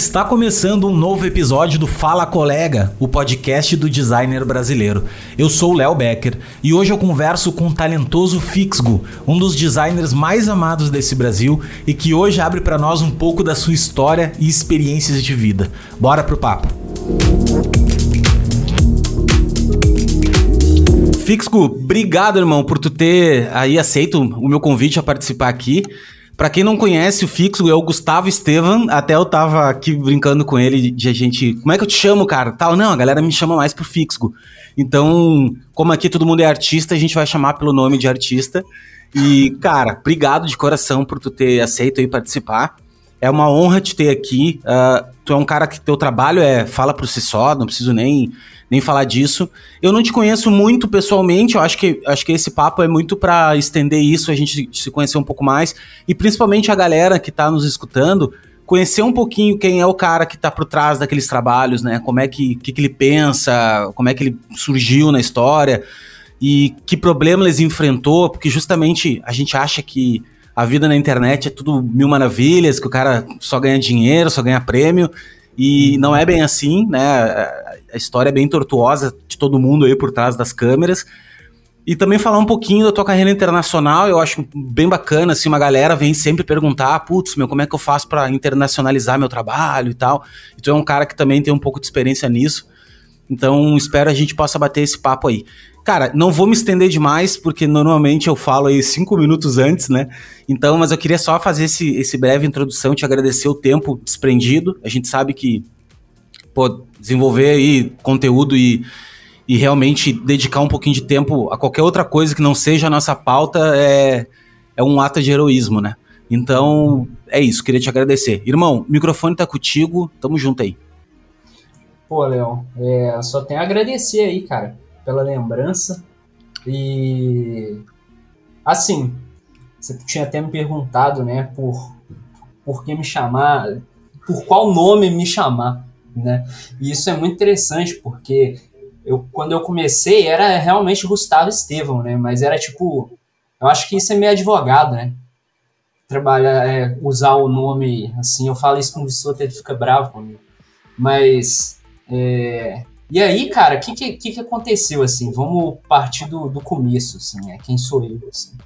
Está começando um novo episódio do Fala Colega, o podcast do designer brasileiro. Eu sou o Léo Becker e hoje eu converso com o talentoso Fixgo, um dos designers mais amados desse Brasil e que hoje abre para nós um pouco da sua história e experiências de vida. Bora pro papo. Fixgo, obrigado, irmão, por tu ter aí aceito o meu convite a participar aqui. Para quem não conhece, o fixo é o Gustavo Estevam. Até eu tava aqui brincando com ele de a gente. Como é que eu te chamo, cara? Tal. Não, a galera me chama mais pro fixo. Então, como aqui todo mundo é artista, a gente vai chamar pelo nome de artista. E, cara, obrigado de coração por tu ter aceito aí participar. É uma honra te ter aqui. Uh, tu é um cara que teu trabalho é fala por si só, não preciso nem nem falar disso. Eu não te conheço muito pessoalmente, eu acho que, acho que esse papo é muito para estender isso, a gente se conhecer um pouco mais, e principalmente a galera que está nos escutando, conhecer um pouquinho quem é o cara que está por trás daqueles trabalhos, né? Como é que, que, que ele pensa, como é que ele surgiu na história, e que problema eles enfrentou, porque justamente a gente acha que a vida na internet é tudo mil maravilhas, que o cara só ganha dinheiro, só ganha prêmio, e não é bem assim, né? A história é bem tortuosa de todo mundo aí por trás das câmeras. E também falar um pouquinho da tua carreira internacional, eu acho bem bacana, assim, uma galera vem sempre perguntar, putz, meu, como é que eu faço para internacionalizar meu trabalho e tal. E tu é um cara que também tem um pouco de experiência nisso. Então, espero a gente possa bater esse papo aí. Cara, não vou me estender demais, porque normalmente eu falo aí cinco minutos antes, né? Então, mas eu queria só fazer esse, esse breve introdução, te agradecer o tempo desprendido. A gente sabe que, pô, desenvolver aí conteúdo e, e realmente dedicar um pouquinho de tempo a qualquer outra coisa que não seja a nossa pauta é, é um ato de heroísmo, né? Então, é isso, queria te agradecer. Irmão, o microfone tá contigo, tamo junto aí. Pô, Léo, é, só tenho a agradecer aí, cara pela lembrança. E assim, você tinha até me perguntado, né, por por que me chamar, por qual nome me chamar, né? E isso é muito interessante porque eu quando eu comecei era realmente Gustavo Estevão, né? Mas era tipo, eu acho que isso é meio advogado, né? Trabalhar, é, usar o nome assim, eu falo isso com o Vissoto, ele fica bravo comigo. Mas é, e aí, cara, o que, que, que, aconteceu, assim? Vamos partir do, do começo, assim, né? Quem sou eu, assim?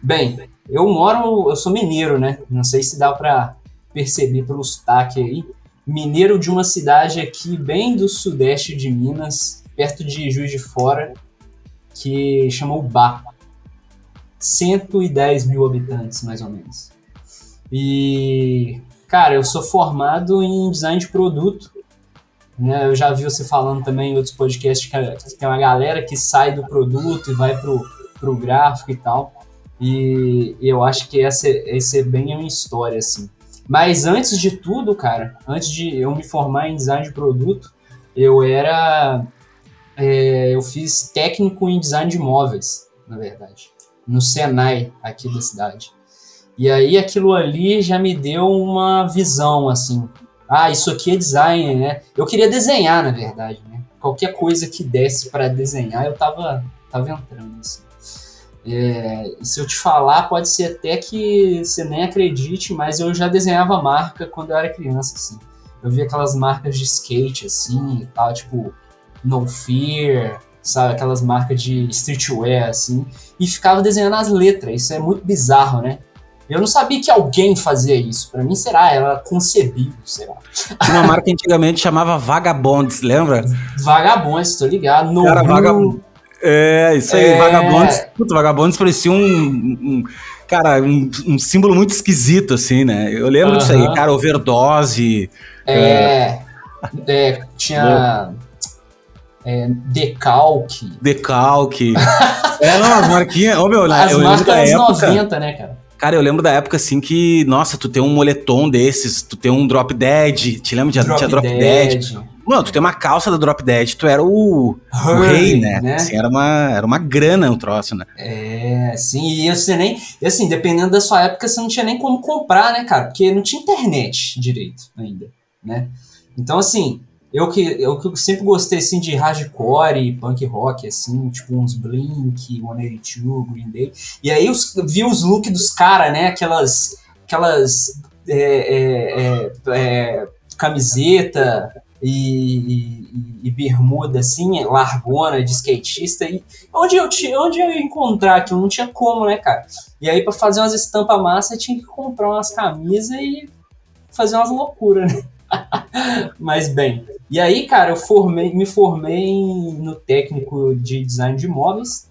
Bem, eu moro, eu sou mineiro, né? Não sei se dá para perceber pelo sotaque aí. Mineiro de uma cidade aqui bem do sudeste de Minas, perto de Juiz de Fora, que chama Ubá. 110 mil habitantes, mais ou menos. E, cara, eu sou formado em design de produto né? Eu já vi você falando também em outros podcasts que tem uma galera que sai do produto e vai pro, pro gráfico e tal. E, eu acho que essa, essa é bem a minha história, assim. Mas antes de tudo, cara, antes de eu me formar em design de produto, eu era. É, eu fiz técnico em design de móveis, na verdade, no Senai aqui da cidade. E aí aquilo ali já me deu uma visão, assim, ah, isso aqui é design, né? Eu queria desenhar, na verdade, né? Qualquer coisa que desse para desenhar, eu tava, tava entrando, assim. É, se eu te falar, pode ser até que você nem acredite, mas eu já desenhava marca quando eu era criança, assim. Eu via aquelas marcas de skate, assim, e tal, tipo, No Fear, sabe? Aquelas marcas de streetwear, assim. E ficava desenhando as letras. Isso é muito bizarro, né? Eu não sabia que alguém fazia isso. Para mim, será? Era concebível, será? Tinha uma marca que antigamente chamava Vagabonds, lembra? Vagabonds, tô ligado. No Cara, Vagabonds. É, isso aí, é... Vagabonds. Puta, Vagabonds parecia um, um cara, um, um, símbolo muito esquisito, assim, né? Eu lembro uh -huh. disso aí, cara, overdose. É, é, é tinha é, decalque. Decalque. é, não, as marquinhas. Ô, meu, as eu marcas anos época, 90, né, cara? Cara, eu lembro da época assim que, nossa, tu tem um moletom desses, tu tem um Drop Dead, te lembra de drop tinha Drop Dead? Dead. Mano, tu tem uma calça da Drop Dead, tu era o, o rei, né? né? Assim, era, uma, era uma grana o troço, né? É, sim, e você nem. E assim, dependendo da sua época, você não tinha nem como comprar, né, cara? Porque não tinha internet direito ainda, né? Então, assim, eu que, eu que sempre gostei assim, de hardcore punk rock, assim, tipo uns Blink, 182, Green Day. E aí os, vi os looks dos caras, né? Aquelas. Aquelas. É, é, é, é camiseta e, e, e, bermuda, assim, largona de skatista. E onde eu, onde eu ia encontrar que não tinha como, né, cara? E aí, para fazer umas estampas massa, eu tinha que comprar umas camisas e fazer umas loucuras, né? Mas bem. E aí, cara, eu formei, me formei no técnico de design de imóveis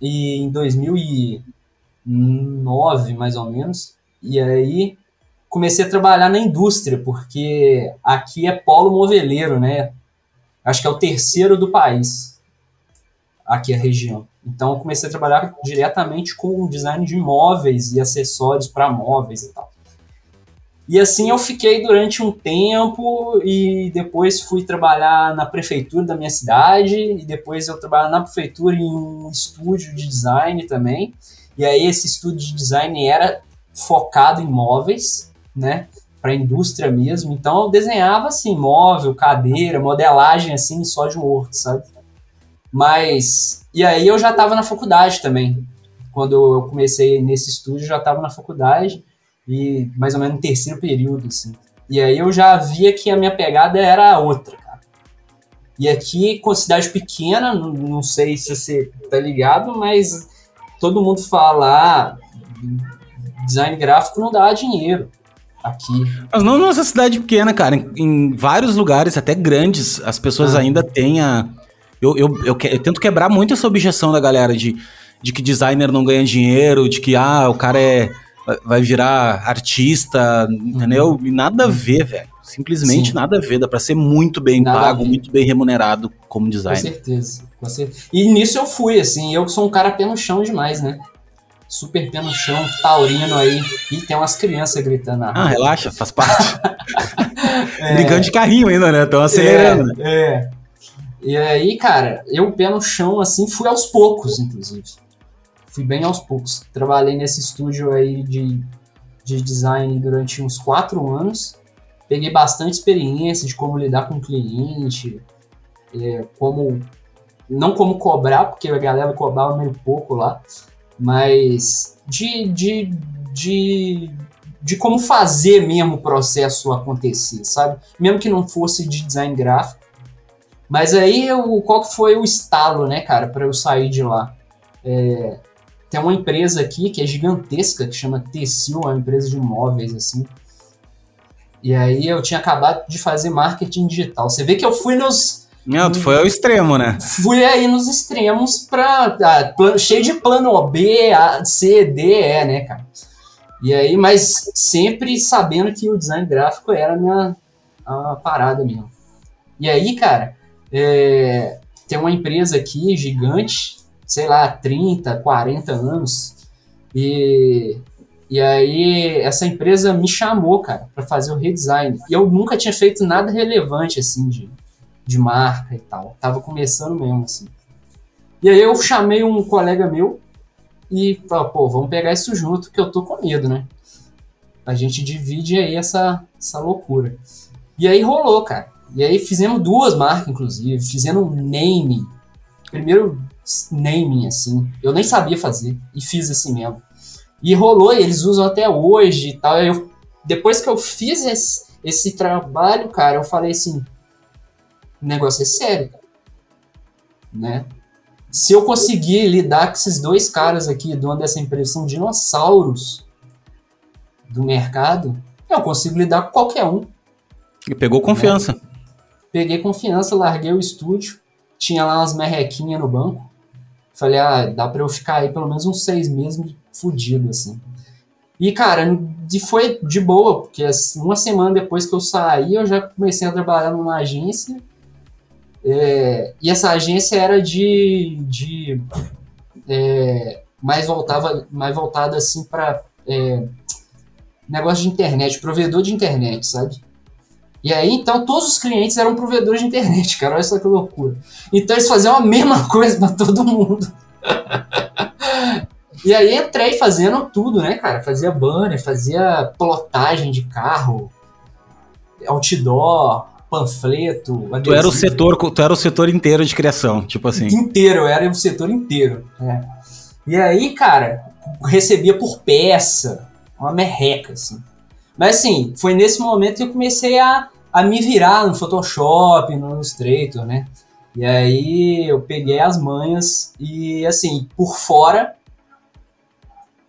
e em 2009, mais ou menos. E aí comecei a trabalhar na indústria, porque aqui é polo moveleiro, né? Acho que é o terceiro do país, aqui a região. Então comecei a trabalhar diretamente com design de móveis e acessórios para móveis e tal. E assim eu fiquei durante um tempo e depois fui trabalhar na prefeitura da minha cidade e depois eu trabalhei na prefeitura em um estúdio de design também. E aí esse estúdio de design era focado em móveis, né, para indústria mesmo. Então eu desenhava assim, móvel, cadeira, modelagem assim só de Word, sabe? Mas e aí eu já estava na faculdade também. Quando eu comecei nesse estúdio, já estava na faculdade e mais ou menos no terceiro período, assim. E aí eu já via que a minha pegada era outra, cara. E aqui, com cidade pequena, não, não sei se você tá ligado, mas todo mundo fala, ah, design gráfico não dá dinheiro aqui. Mas não nossa cidade pequena, cara. Em, em, vários lugares, até grandes, as pessoas ah. ainda têm a. Eu, eu, eu, eu, tento quebrar muito essa objeção da galera de, de que designer não ganha dinheiro, de que ah, o cara é vai virar artista, entendeu? E nada a ver, velho. Simplesmente Sim. nada a ver. Dá pra ser muito bem nada pago, muito bem remunerado como designer. Com certeza, com certeza. E nisso eu fui, assim, eu sou um cara pé no chão demais, né? Super pé no chão, taurino aí. E tem umas crianças gritando na Ah, relaxa, faz parte. é, Brincando de carrinho ainda, né? Estão acelerando. É, é. E aí, cara, eu pé no chão, assim, fui aos poucos, inclusive fui bem aos poucos. Trabalhei nesse estúdio aí de, de design durante uns quatro anos. Peguei bastante experiência de como lidar com o cliente, é, como não como cobrar, porque a galera cobrava meio pouco lá, mas de, de, de, de como fazer mesmo o processo acontecer, sabe? Mesmo que não fosse de design gráfico. Mas aí, eu, qual que foi o estalo, né, cara, para eu sair de lá? É, tem uma empresa aqui que é gigantesca, que chama Tecil, é uma empresa de móveis, assim. E aí eu tinha acabado de fazer marketing digital. Você vê que eu fui nos. Não, tu foi ao extremo, né? Fui aí nos extremos pra. Ah, cheio de plano B, A, C, D, E, né, cara? E aí, mas sempre sabendo que o design gráfico era a minha a parada mesmo. E aí, cara, é, tem uma empresa aqui gigante sei lá, 30, 40 anos. E, e aí essa empresa me chamou, cara, para fazer o redesign. E eu nunca tinha feito nada relevante, assim, de, de marca e tal. Tava começando mesmo, assim. E aí eu chamei um colega meu e falei, pô, vamos pegar isso junto, que eu tô com medo, né? A gente divide aí essa, essa loucura. E aí rolou, cara. E aí fizemos duas marcas, inclusive. Fizemos um name. Primeiro naming, assim. Eu nem sabia fazer e fiz assim mesmo. E rolou, e eles usam até hoje e tal. Eu, depois que eu fiz esse, esse trabalho, cara, eu falei assim: o negócio é sério, né? Se eu conseguir lidar com esses dois caras aqui, dono dessa empresa, são dinossauros do mercado, eu consigo lidar com qualquer um. E pegou confiança. Né? Peguei confiança, larguei o estúdio, tinha lá umas merrequinhas no banco. Falei, ah, dá pra eu ficar aí pelo menos uns seis meses fudido, assim. E, cara, de, foi de boa, porque assim, uma semana depois que eu saí, eu já comecei a trabalhar numa agência. É, e essa agência era de. de é, mais, voltava, mais voltada assim para é, negócio de internet, provedor de internet, sabe? E aí, então, todos os clientes eram provedores de internet, cara. Olha só que loucura. Então, eles faziam a mesma coisa para todo mundo. e aí, entrei fazendo tudo, né, cara? Fazia banner, fazia plotagem de carro, outdoor, panfleto. Tu era, o setor, tu era o setor inteiro de criação, tipo assim. Inteiro, eu era o setor inteiro. É. E aí, cara, recebia por peça, uma merreca, assim. Mas assim, foi nesse momento que eu comecei a a me virar no Photoshop, no Illustrator, né? E aí eu peguei as manhas e assim, por fora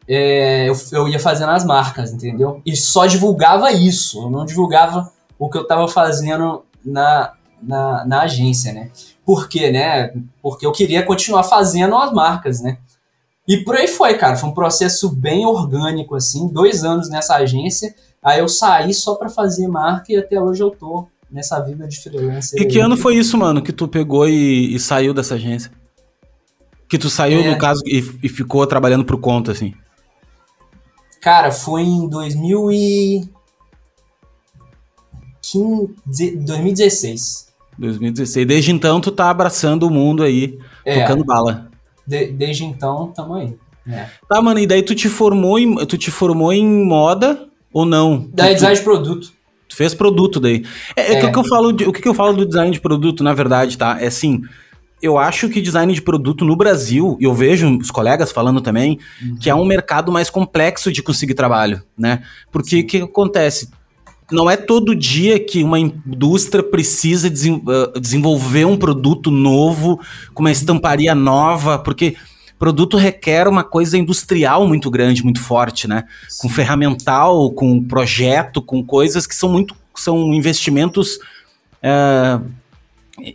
é, eu, eu ia fazendo as marcas, entendeu? E só divulgava isso, eu não divulgava o que eu tava fazendo na, na, na agência, né? Por quê, né? Porque eu queria continuar fazendo as marcas, né? E por aí foi, cara. Foi um processo bem orgânico, assim. Dois anos nessa agência. Aí eu saí só para fazer marca e até hoje eu tô nessa vida de freelancer. E que ano foi isso, mano, que tu pegou e, e saiu dessa agência? Que tu saiu, é. no caso, e, e, ficou trabalhando por conta, assim? Cara, foi em 2000 e... 2016. 2016. Desde então, tu tá abraçando o mundo aí, é, tocando bala. De, desde então, tamo aí. É. Tá, mano, e daí tu te formou em, tu te formou em moda ou não? Da design de produto. Tu fez produto daí. É, é. é. O, que eu falo de, o que eu falo do design de produto, na verdade, tá? É assim, eu acho que design de produto no Brasil, e eu vejo os colegas falando também, uhum. que é um mercado mais complexo de conseguir trabalho, né? Porque o que acontece? Não é todo dia que uma indústria precisa ah, desenvolver um produto novo, com uma estamparia nova, porque produto requer uma coisa industrial muito grande, muito forte, né? Com ferramental, com projeto, com coisas que são muito. são investimentos. Uh,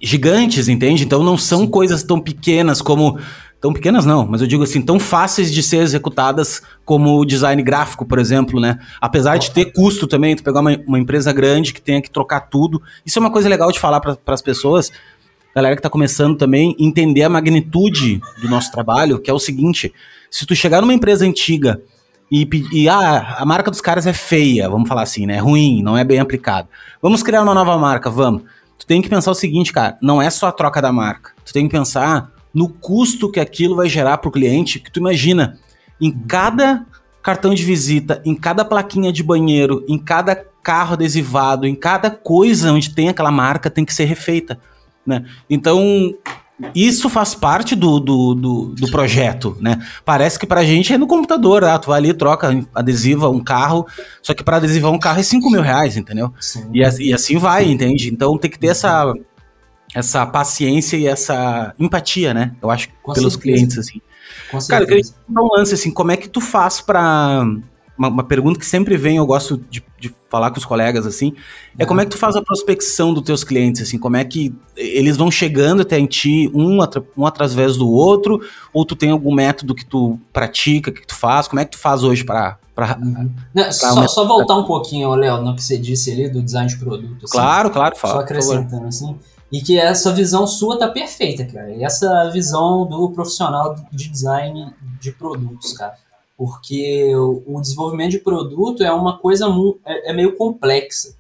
gigantes, entende? Então não são coisas tão pequenas como tão pequenas não, mas eu digo assim, tão fáceis de ser executadas como o design gráfico, por exemplo, né? Apesar de ter custo também, tu pegar uma, uma empresa grande que tenha que trocar tudo, isso é uma coisa legal de falar para as pessoas, galera que está começando também, entender a magnitude do nosso trabalho, que é o seguinte, se tu chegar numa empresa antiga e, e ah, a marca dos caras é feia, vamos falar assim, né? É ruim, não é bem aplicado. Vamos criar uma nova marca, vamos. Tu tem que pensar o seguinte, cara, não é só a troca da marca. Tu tem que pensar no custo que aquilo vai gerar para o cliente, que tu imagina, em cada cartão de visita, em cada plaquinha de banheiro, em cada carro adesivado, em cada coisa onde tem aquela marca tem que ser refeita, né? Então, isso faz parte do, do, do, do, projeto, né? Parece que pra gente é no computador, ah, tu vai ali, troca, adesiva um carro, só que para adesivar um carro é 5 mil reais, entendeu? E, e, assim vai, entende? Então tem que ter essa, essa paciência e essa empatia, né? Eu acho, Com pelos certeza. clientes, assim. Com Cara, eu queria dar um lance, assim, como é que tu faz pra uma, uma, pergunta que sempre vem, eu gosto de, de, falar com os colegas, assim, é como é que tu faz a prospecção dos teus clientes, assim, como é que eles vão chegando até em ti, um, um através do outro, ou tu tem algum método que tu pratica, que tu faz, como é que tu faz hoje para Uhum. só, só, voltar um pouquinho, Léo, no que você disse ali do design de produto. Assim, claro, claro, fala. Só acrescentando assim. E que essa visão sua tá perfeita, cara. E essa visão do profissional de design de produtos, cara porque o, desenvolvimento de produto é uma coisa é, é meio complexa,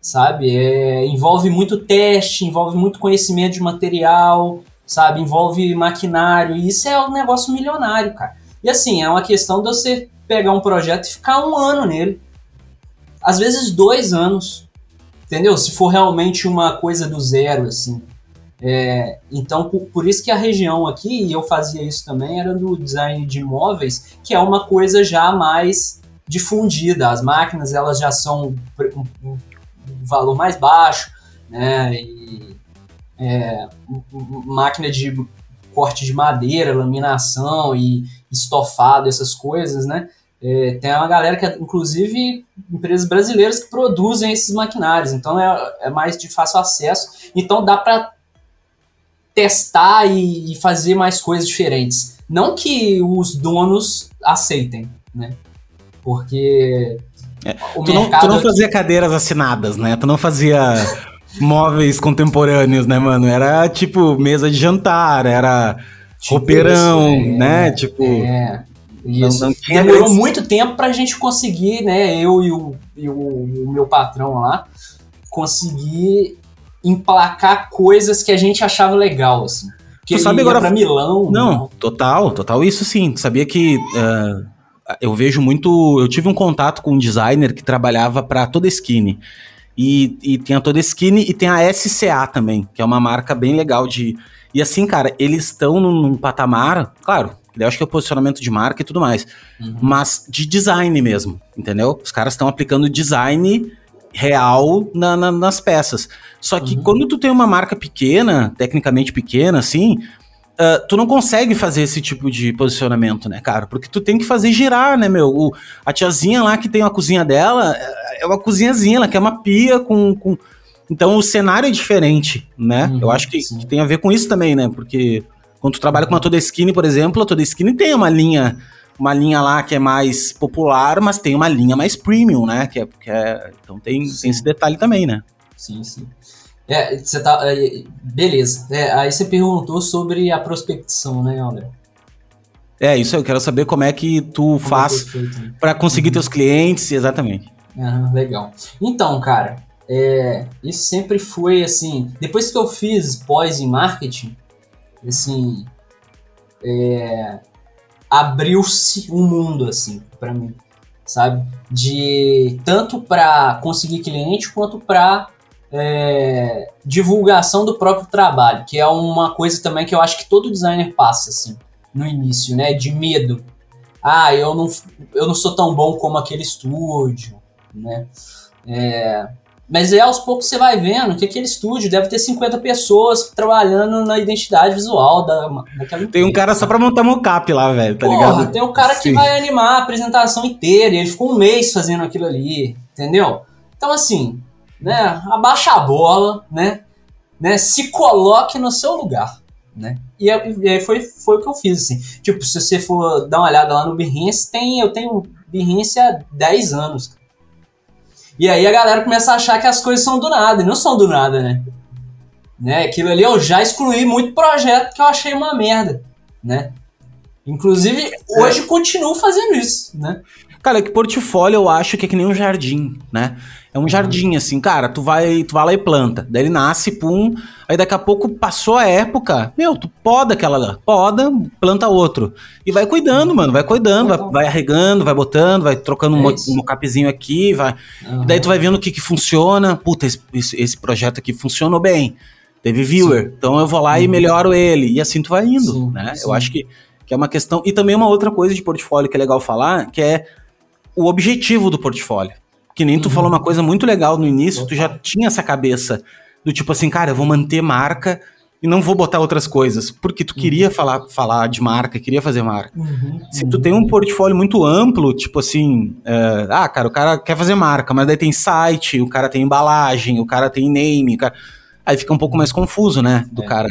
sabe? É, envolve muito teste, envolve muito conhecimento de material, sabe? Envolve maquinário, e isso é um negócio milionário, cara. E assim, é uma questão de você pegar um projeto e ficar um ano nele. Às vezes dois anos, entendeu? Se for realmente uma coisa do zero, assim. É, então, por, por, isso que a região aqui, e eu fazia isso também, era do design de imóveis, que é uma coisa já mais difundida. As máquinas elas já são um, um valor mais baixo, né? E, é, máquina de corte de madeira, laminação e estofado, essas coisas, né? É, tem uma galera que, é, inclusive, empresas brasileiras que produzem esses maquinários, então é, é mais de fácil acesso. Então dá para testar e, fazer mais coisas diferentes. Não que os donos aceitem, né? Porque é, tu, não, tu não fazia aqui... cadeiras assinadas, né? Tu não fazia móveis contemporâneos, né, mano? Era tipo mesa de jantar, era tipo roupeirão, isso, é, né? Tipo. É. Isso. Não, não Demorou esse... muito tempo pra gente conseguir, né? Eu e o, e o, o meu patrão lá, conseguir emplacar coisas que a gente achava legal, assim. Que tu sabe agora pra Milão. Não, não, total, total isso sim. Tu sabia que uh, eu vejo muito. Eu tive um contato com um designer que trabalhava para toda Skinny. E, e tem a toda Skinny e tem a SCA também, que é uma marca bem legal de. E assim, cara, eles estão num, num, patamar, claro, eu acho que é o posicionamento de marca e tudo mais, uhum. mas de design mesmo, entendeu? Os caras estão aplicando design real na, na, nas peças. Só que uhum. quando tu tem uma marca pequena, tecnicamente pequena, assim, Uh, tu não consegue fazer esse tipo de posicionamento, né, cara? Porque tu tem que fazer girar, né, meu? O, a tiazinha lá que tem uma cozinha dela é, é uma cozinhazinha, ela quer uma pia com, com. Então o cenário é diferente, né? Uhum, Eu acho que, que, tem a ver com isso também, né? Porque quando tu trabalha com uma Toda Skinny, por exemplo, a Toda Skinny tem uma linha uma linha lá que é mais popular, mas tem uma linha mais premium, né? Que é, que é então tem, tem esse detalhe também, né? Sim, sim. É, você tá. É, beleza. É, aí você perguntou sobre a prospecção, né, André? É, isso eu quero saber como é que tu como é faz é para conseguir uhum. teus clientes, exatamente. Legal. Então, cara, é, isso sempre foi assim. Depois que eu fiz pós em marketing, assim, é, abriu-se um mundo assim para mim, sabe? De tanto para conseguir cliente quanto para é, divulgação do próprio trabalho, que é uma coisa também que eu acho que todo designer passa assim no início, né? De medo. Ah, eu não, eu não sou tão bom como aquele estúdio, né? É, mas é aos poucos você vai vendo que aquele estúdio deve ter 50 pessoas trabalhando na identidade visual da, daquela empresa. Tem um cara só pra montar mocap lá, velho, tá Porra, ligado? Tem um cara que Sim. vai animar a apresentação inteira e ele ficou um mês fazendo aquilo ali, entendeu? Então, assim, né, abaixa a bola, né, né, se coloque no seu lugar, né? E aí foi, foi o que eu fiz, assim. Tipo, se você for dar uma olhada lá no Behance, tem, eu tenho Behance há 10 anos, e aí a galera começa a achar que as coisas são do nada, e não são do nada, né? né? Aquilo ali eu já excluí muito projeto que eu achei uma merda, né? Inclusive, hoje é. continuo fazendo isso, né? Cara, é que portfólio eu acho que é que nem um jardim, né? É um uhum. jardim, assim, cara, tu vai, tu vai lá e planta. Daí ele nasce, pum. Aí daqui a pouco passou a época, meu, tu poda aquela, poda, planta outro. E vai cuidando, mano, vai cuidando, vai, vai arregando, vai botando, vai trocando é um, um capzinho aqui, vai. Uhum. daí tu vai vendo o que que funciona. Puta, esse, esse projeto aqui funcionou bem. Teve viewer, Sim. então eu vou lá uhum. e melhoro ele. E assim tu vai indo, Sim, né? Sim. Eu acho que, que é uma questão. E também uma outra coisa de portfólio que é legal falar, que é o objetivo do portfólio. Que nem tu uhum. falou uma coisa muito legal no início, tu já tinha essa cabeça do tipo assim, cara, eu vou manter marca e não vou botar outras coisas, porque tu uhum. queria falar, falar de marca, queria fazer marca. Uhum. Se tu tem um portfólio muito amplo, tipo assim, uh, ah, cara, o cara quer fazer marca, mas daí tem site, o cara tem embalagem, o cara tem name, cara... aí fica um pouco mais confuso, né, do é. cara...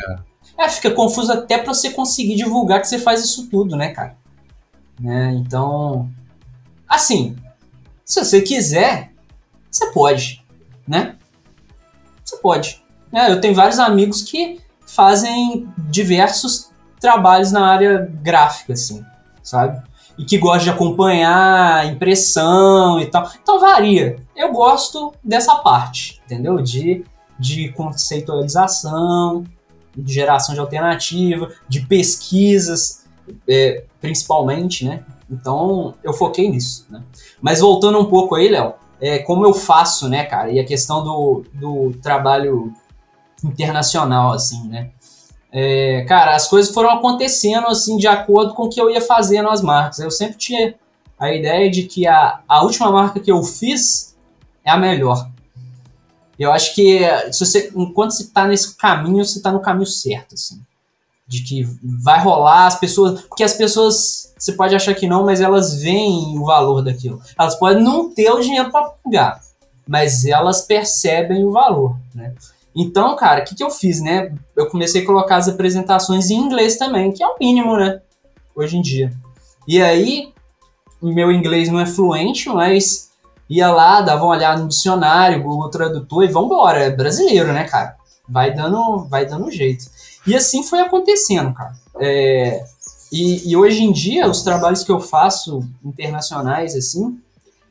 É, fica confuso até pra você conseguir divulgar que você faz isso tudo, né, cara? Né? Então, Assim, se você quiser, você pode, né? Você pode. É, eu tenho vários amigos que fazem diversos trabalhos na área gráfica, assim, sabe? E que gostam de acompanhar impressão e tal. Então varia. Eu gosto dessa parte, entendeu? De, de conceitualização, de geração de alternativa, de pesquisas, é, principalmente, né? Então, eu foquei nisso, né? Mas voltando um pouco aí, Léo, é, como eu faço, né, cara? E a questão do, do trabalho internacional, assim, né? É, cara, as coisas foram acontecendo, assim, de acordo com o que eu ia fazendo as marcas. Eu sempre tinha a ideia de que a, a última marca que eu fiz é a melhor. Eu acho que se você, enquanto você está nesse caminho, você está no caminho certo, assim de que vai rolar, as pessoas. Porque as pessoas, você pode achar que não, mas elas veem o valor daquilo. Elas podem não ter o dinheiro para pagar, mas elas percebem o valor, né? Então, cara, o que, que eu fiz, né? Eu comecei a colocar as apresentações em inglês também, que é o mínimo, né? Hoje em dia. E aí, meu inglês não é fluente, mas ia lá, dava uma olhada no dicionário, Google Tradutor e vambora. É brasileiro, né, cara? Vai dando, vai dando jeito. E assim foi acontecendo, cara. É, e, e, hoje em dia, os trabalhos que eu faço internacionais, assim,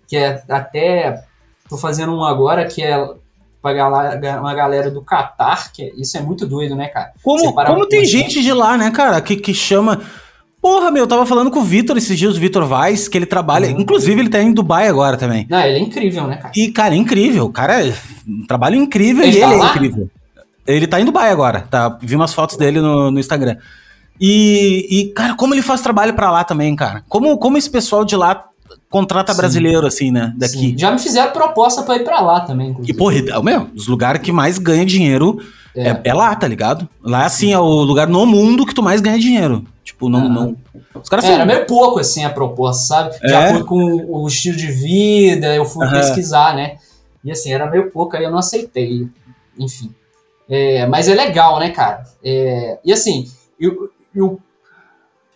que é até. tô fazendo um agora que é pra uma galera do Catar, que é, isso é muito doido, né, cara? Como, como tem gente de lá, né, cara, que, que chama. Porra, meu, eu tava falando com o Vitor esses dias, o Vitor Vaz, que ele trabalha. Uhum. Inclusive, ele tá em Dubai agora também. Não, ele é incrível, né, cara? E, cara, é incrível. O cara é um trabalho incrível ele e tá ele é incrível. Ele tá em Dubai agora, tá? Vi umas fotos dele no, no Instagram. E, e, cara, como ele faz trabalho para lá também, cara? Como, como esse pessoal de lá contrata Sim. brasileiro, assim, né? Daqui. Sim. Já me fizeram proposta pra ir pra lá também. Inclusive. E, porra, meu, os lugares que mais ganha dinheiro é. É, é. lá, tá ligado? Lá, assim, é o lugar no mundo que tu mais ganha dinheiro. Tipo, não. não... Os caras é, são... Era meio pouco, assim, a proposta, sabe? De é? acordo com o estilo de vida, eu fui pesquisar, né? E assim, era meio pouco, aí eu não aceitei. Enfim. É, mas é legal, né, cara? É, e assim, eu, eu,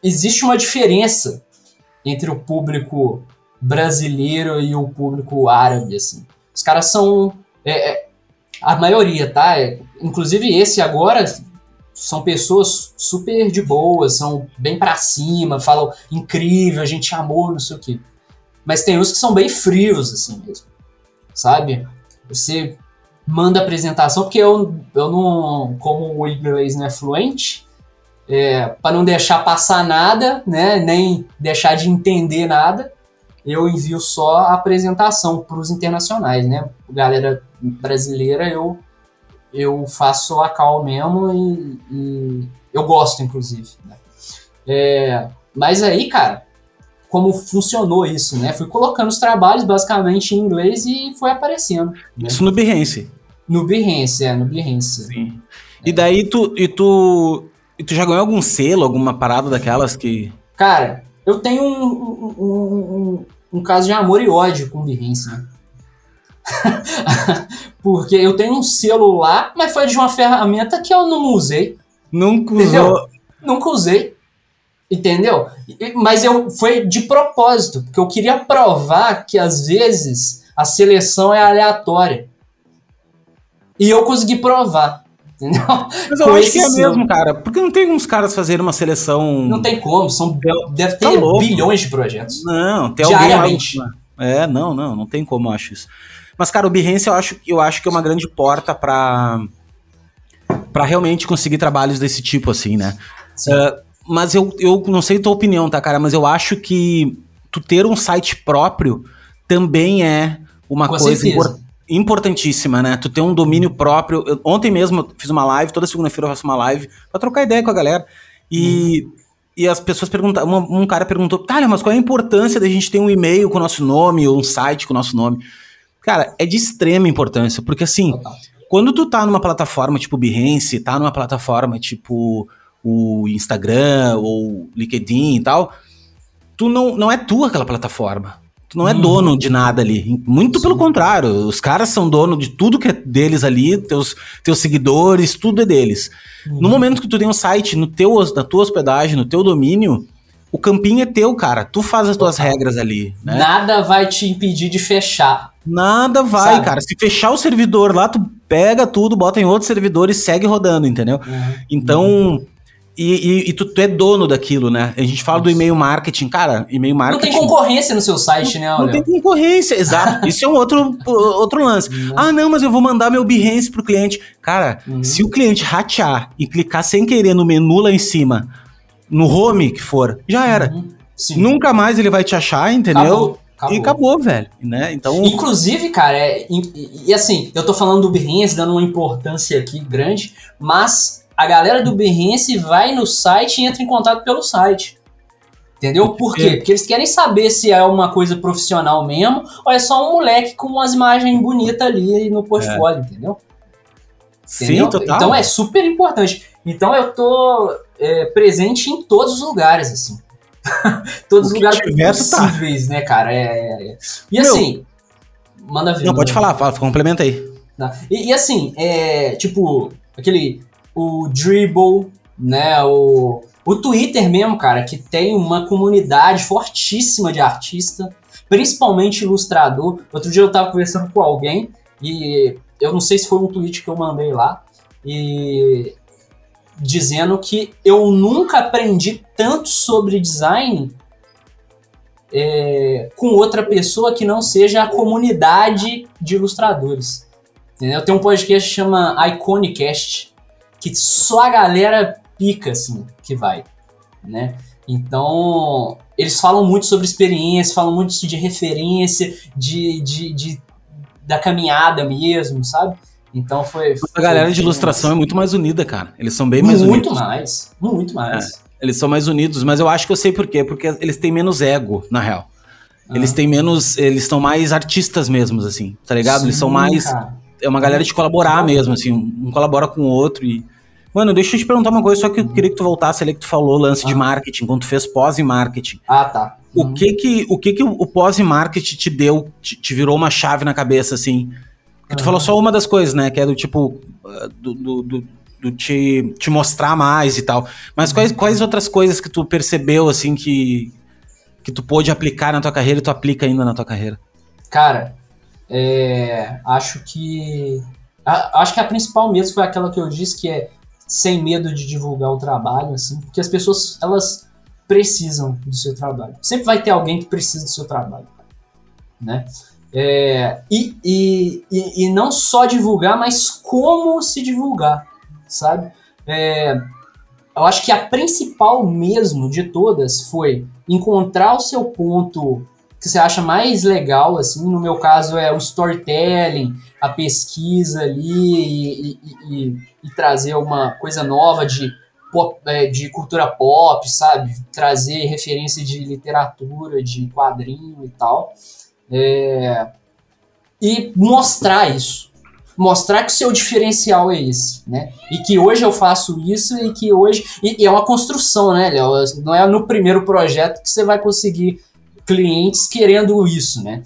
existe uma diferença entre o público brasileiro e o público árabe, assim. Os caras são. É, é a maioria, tá? inclusive esse agora são pessoas super de boa, são bem para cima, falam incrível, a gente amou, não sei o quê. Mas tem uns que são bem frios, assim mesmo. Sabe? Você manda apresentação, porque eu, eu não, como o inglês não é fluente, é, para não deixar passar nada, né, nem deixar de entender nada, eu envio só a apresentação para os internacionais, né? Galera brasileira, eu eu faço a cal mesmo e, e eu gosto, inclusive. Né? É, mas aí, cara, como funcionou isso, né? Fui colocando os trabalhos basicamente em inglês e foi aparecendo. Né? Isso no Behance. No Behance, é, no Behance. Sim. É. E daí tu, e tu, e tu já ganhou algum selo, alguma parada daquelas que... Cara, eu tenho um, um, um, um caso de amor e ódio com o Behance, né? Porque eu tenho um celular, mas foi de uma ferramenta que eu não usei. Nunca usou. Nunca usei. Entendeu? Mas eu foi de propósito, porque eu queria provar que às vezes a seleção é aleatória. E eu consegui provar. Entendeu? Mas eu Com acho que é mesmo, cara. Porque não tem uns caras fazerem uma seleção. Não tem como, são, deve tá ter louco. bilhões de projetos. Não, tem diariamente. alguém. É, não, não, não tem como, eu acho isso. Mas, cara, o Behance eu acho, eu acho que é uma grande porta para para realmente conseguir trabalhos desse tipo, assim, né? Uh, mas eu, eu não sei a tua opinião, tá, cara? Mas eu acho que tu ter um site próprio também é uma Com coisa impor importantíssima, né? Tu ter um domínio próprio. Eu, ontem mesmo eu fiz uma live, toda segunda-feira eu faço uma live pra trocar ideia com a galera. E, uhum. e as pessoas perguntaram, um, um cara perguntou, tá, mas qual é a importância da gente ter um e-mail com o nosso nome ou um site com o nosso nome? Cara, é de extrema importância, porque assim, quando tu tá numa plataforma tipo Behance, tá numa plataforma tipo o Instagram ou LinkedIn e tal, tu não, não é tua aquela plataforma. Tu não é uhum. dono de nada ali. Muito Sim. pelo contrário, os caras são dono de tudo que é deles ali, teus, teus seguidores, tudo é deles. Uhum. No momento que tu tem um site no teu, na tua hospedagem, no teu domínio, o campinho é teu, cara. Tu faz as tuas Total. regras ali. Né? Nada vai te impedir de fechar. Nada vai, Sabe? cara. Se fechar o servidor lá, tu pega tudo, bota em outro servidor e segue rodando, entendeu? Uhum. Então. Uhum. E, e, e tu, tu, é dono daquilo, né? A gente fala do e-mail marketing, cara, e-mail marketing. Não tem concorrência no seu site, né, Olha? Não tem concorrência, exato. Isso é um outro, outro lance. Uhum. Ah, não, mas eu vou mandar meu Behance pro cliente. Cara, uhum. se o cliente ratear e clicar sem querer no menu lá em cima, no home que for, já era. Uhum. Nunca mais ele vai te achar, entendeu? Acabou. Acabou. E acabou, velho, né? Então... Inclusive, cara, é, e, e, assim, eu tô falando do Behance, dando uma importância aqui grande, mas a galera do Behance vai no site e entra em contato pelo site. Entendeu? Por quê? Porque eles querem saber se é uma coisa profissional mesmo ou é só um moleque com umas imagens bonitas ali no portfólio, é. entendeu? entendeu? Sim, total. Então é super importante. Então eu tô é, presente em todos os lugares, assim. Todos os lugares tiver, tá. possíveis, tá. né, cara? É, é, é. E Meu, assim, manda ver. Não, pode falar, fala, complementa aí. Tá. E, e, assim, é, tipo, aquele, o Dribble, né, o, o Twitter mesmo, cara, que tem uma comunidade fortíssima de artista, principalmente ilustrador. Outro dia eu tava conversando com alguém e eu não sei se foi um tweet que eu mandei lá, e dizendo que eu nunca aprendi tanto sobre design é, com outra pessoa que não seja a comunidade de ilustradores. Entendeu? Tem um podcast que chama Iconicast, que só a galera pica, assim, que vai, né? Então, eles falam muito sobre experiência, falam muito de referência, de, de, de da caminhada mesmo, sabe? Então foi. A galera de ilustração é muito mais unida, cara. Eles são bem mais muito unidos. Muito mais. Muito mais. É, eles são mais unidos, mas eu acho que eu sei por quê. Porque eles têm menos ego, na real. Eles têm menos. Eles estão mais artistas mesmos, assim, tá ligado? Sim, eles são mais. cara. É uma galera de colaborar mesmo, assim. Um colabora com o outro e. Mano, deixa eu te perguntar uma coisa, só que eu queria que tu voltasse ali que tu falou, lance de Ah. marketing, quando tu fez pós e marketing. Ah, tá. O que que o, que que o pós e marketing te deu, te, te virou uma chave na cabeça, assim? Porque tu falou só uma das coisas, né? Que é do tipo, uh, do, do, do- do te, te mostrar mais e tal. Mas quais, quais outras coisas que tu percebeu, assim, que, que tu pôde aplicar na tua carreira e tu aplica ainda na tua carreira? Cara, é, acho que. a- acho que a principal mesmo foi aquela que eu disse, que é sem medo de divulgar o trabalho, assim, porque as pessoas, elas precisam do seu trabalho. Sempre vai ter alguém que precisa do seu trabalho, né? É, e, e, e, e não só divulgar, mas como se divulgar, sabe? É, eu acho que a principal mesmo de todas foi encontrar o seu ponto que você acha mais legal, assim, no meu caso é o storytelling, a pesquisa ali e, e- e- e trazer uma coisa nova de, pop- é, de cultura pop, sabe? Trazer referência de literatura, de quadrinho e tal. É, e mostrar isso. Mostrar que o seu diferencial é esse, né? E que hoje eu faço isso e que hoje. E, é uma construção, né, Léo? Não é no primeiro projeto que você vai conseguir clientes querendo isso, né?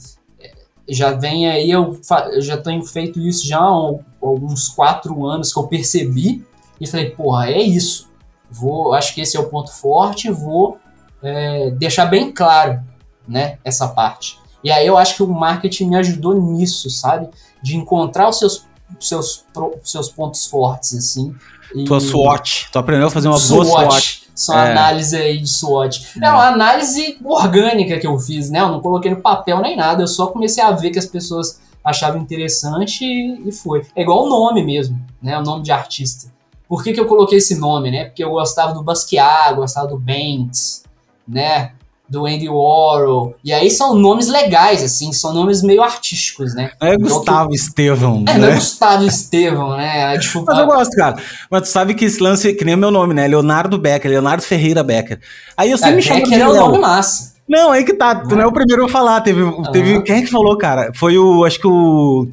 Já vem aí, eu, eu já tenho feito isso já há alguns quatro anos que eu percebi e falei, porra, é isso. Vou, acho que esse é o ponto forte, vou é, deixar bem claro, né, essa parte. E aí eu acho que o marketing me ajudou nisso, sabe? De encontrar os seus, seus, seus pontos fortes, assim. E... Tua SWOT. Tu aprendeu a fazer uma boa SWOT. Só É. análise aí de SWOT. É uma análise orgânica que eu fiz, né? Eu não coloquei no papel nem nada, eu só comecei a ver que as pessoas achavam interessante e, e foi. É igual o nome mesmo, né? O nome de artista. Por que, que eu coloquei esse nome, né? Porque eu gostava do Basquiat, gostava do Banks, né? Do Andy Warhol. E aí são nomes legais, assim, são nomes meio artísticos, né? Não é Então, Gustavo Estevão, É, não é né? Gustavo Estevão, né? Tipo, Mas eu gosto, cara. Mas tu sabe que esse lance, que nem o meu nome, né? Leonardo Becker, Leonardo Ferreira Becker. Aí eu sempre é, me chamo é de que é um Léo. nome massa. Não, aí que tá. Tu não é o primeiro a falar. Teve, teve Aham. quem é que falou, cara? Foi o, acho que o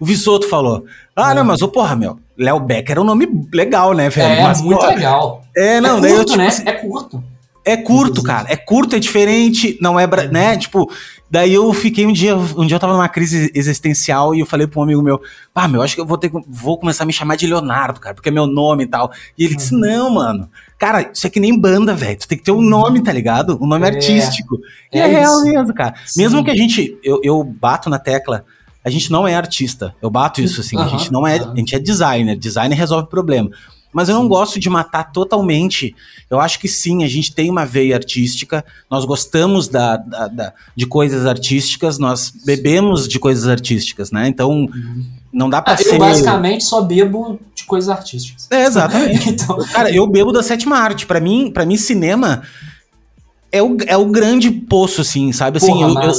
o Visoto falou. Ah, não, mas, ô, porra, meu, Léo Becker é um nome legal, né, velho? É, Mas, muito legal. É, não, é daí eu, curto, tipo, né? assim, É curto. É curto, cara. É curto, é diferente, não é, bra- né? Tipo, daí eu fiquei um dia, um dia eu tava numa crise existencial e eu falei pra um amigo meu, ah, meu, acho que eu vou ter vou começar a me chamar de Leonardo, cara, porque é meu nome e tal. E ele disse: "Não, mano. Cara, isso é que nem banda, velho. Tu tem que ter um nome, tá ligado? Um nome É. artístico. E é, É real mesmo, cara. Sim. Mesmo que a gente eu, eu bato na tecla a gente não é artista. Eu bato isso assim. A Aham, gente não é. aham. A gente é designer. Designer resolve problema. Mas eu não gosto de matar totalmente. Eu acho que sim, a gente tem uma veia artística. Nós gostamos da, da- da- de coisas artísticas. Nós bebemos de coisas artísticas, né? Então não dá pra Ah, ser. eu basicamente só bebo de coisas artísticas. É, exatamente. então, Cara, eu bebo da sétima arte. Pra mim, para mim cinema é o, é o grande poço, assim, sabe? Assim, porra, eu- eu.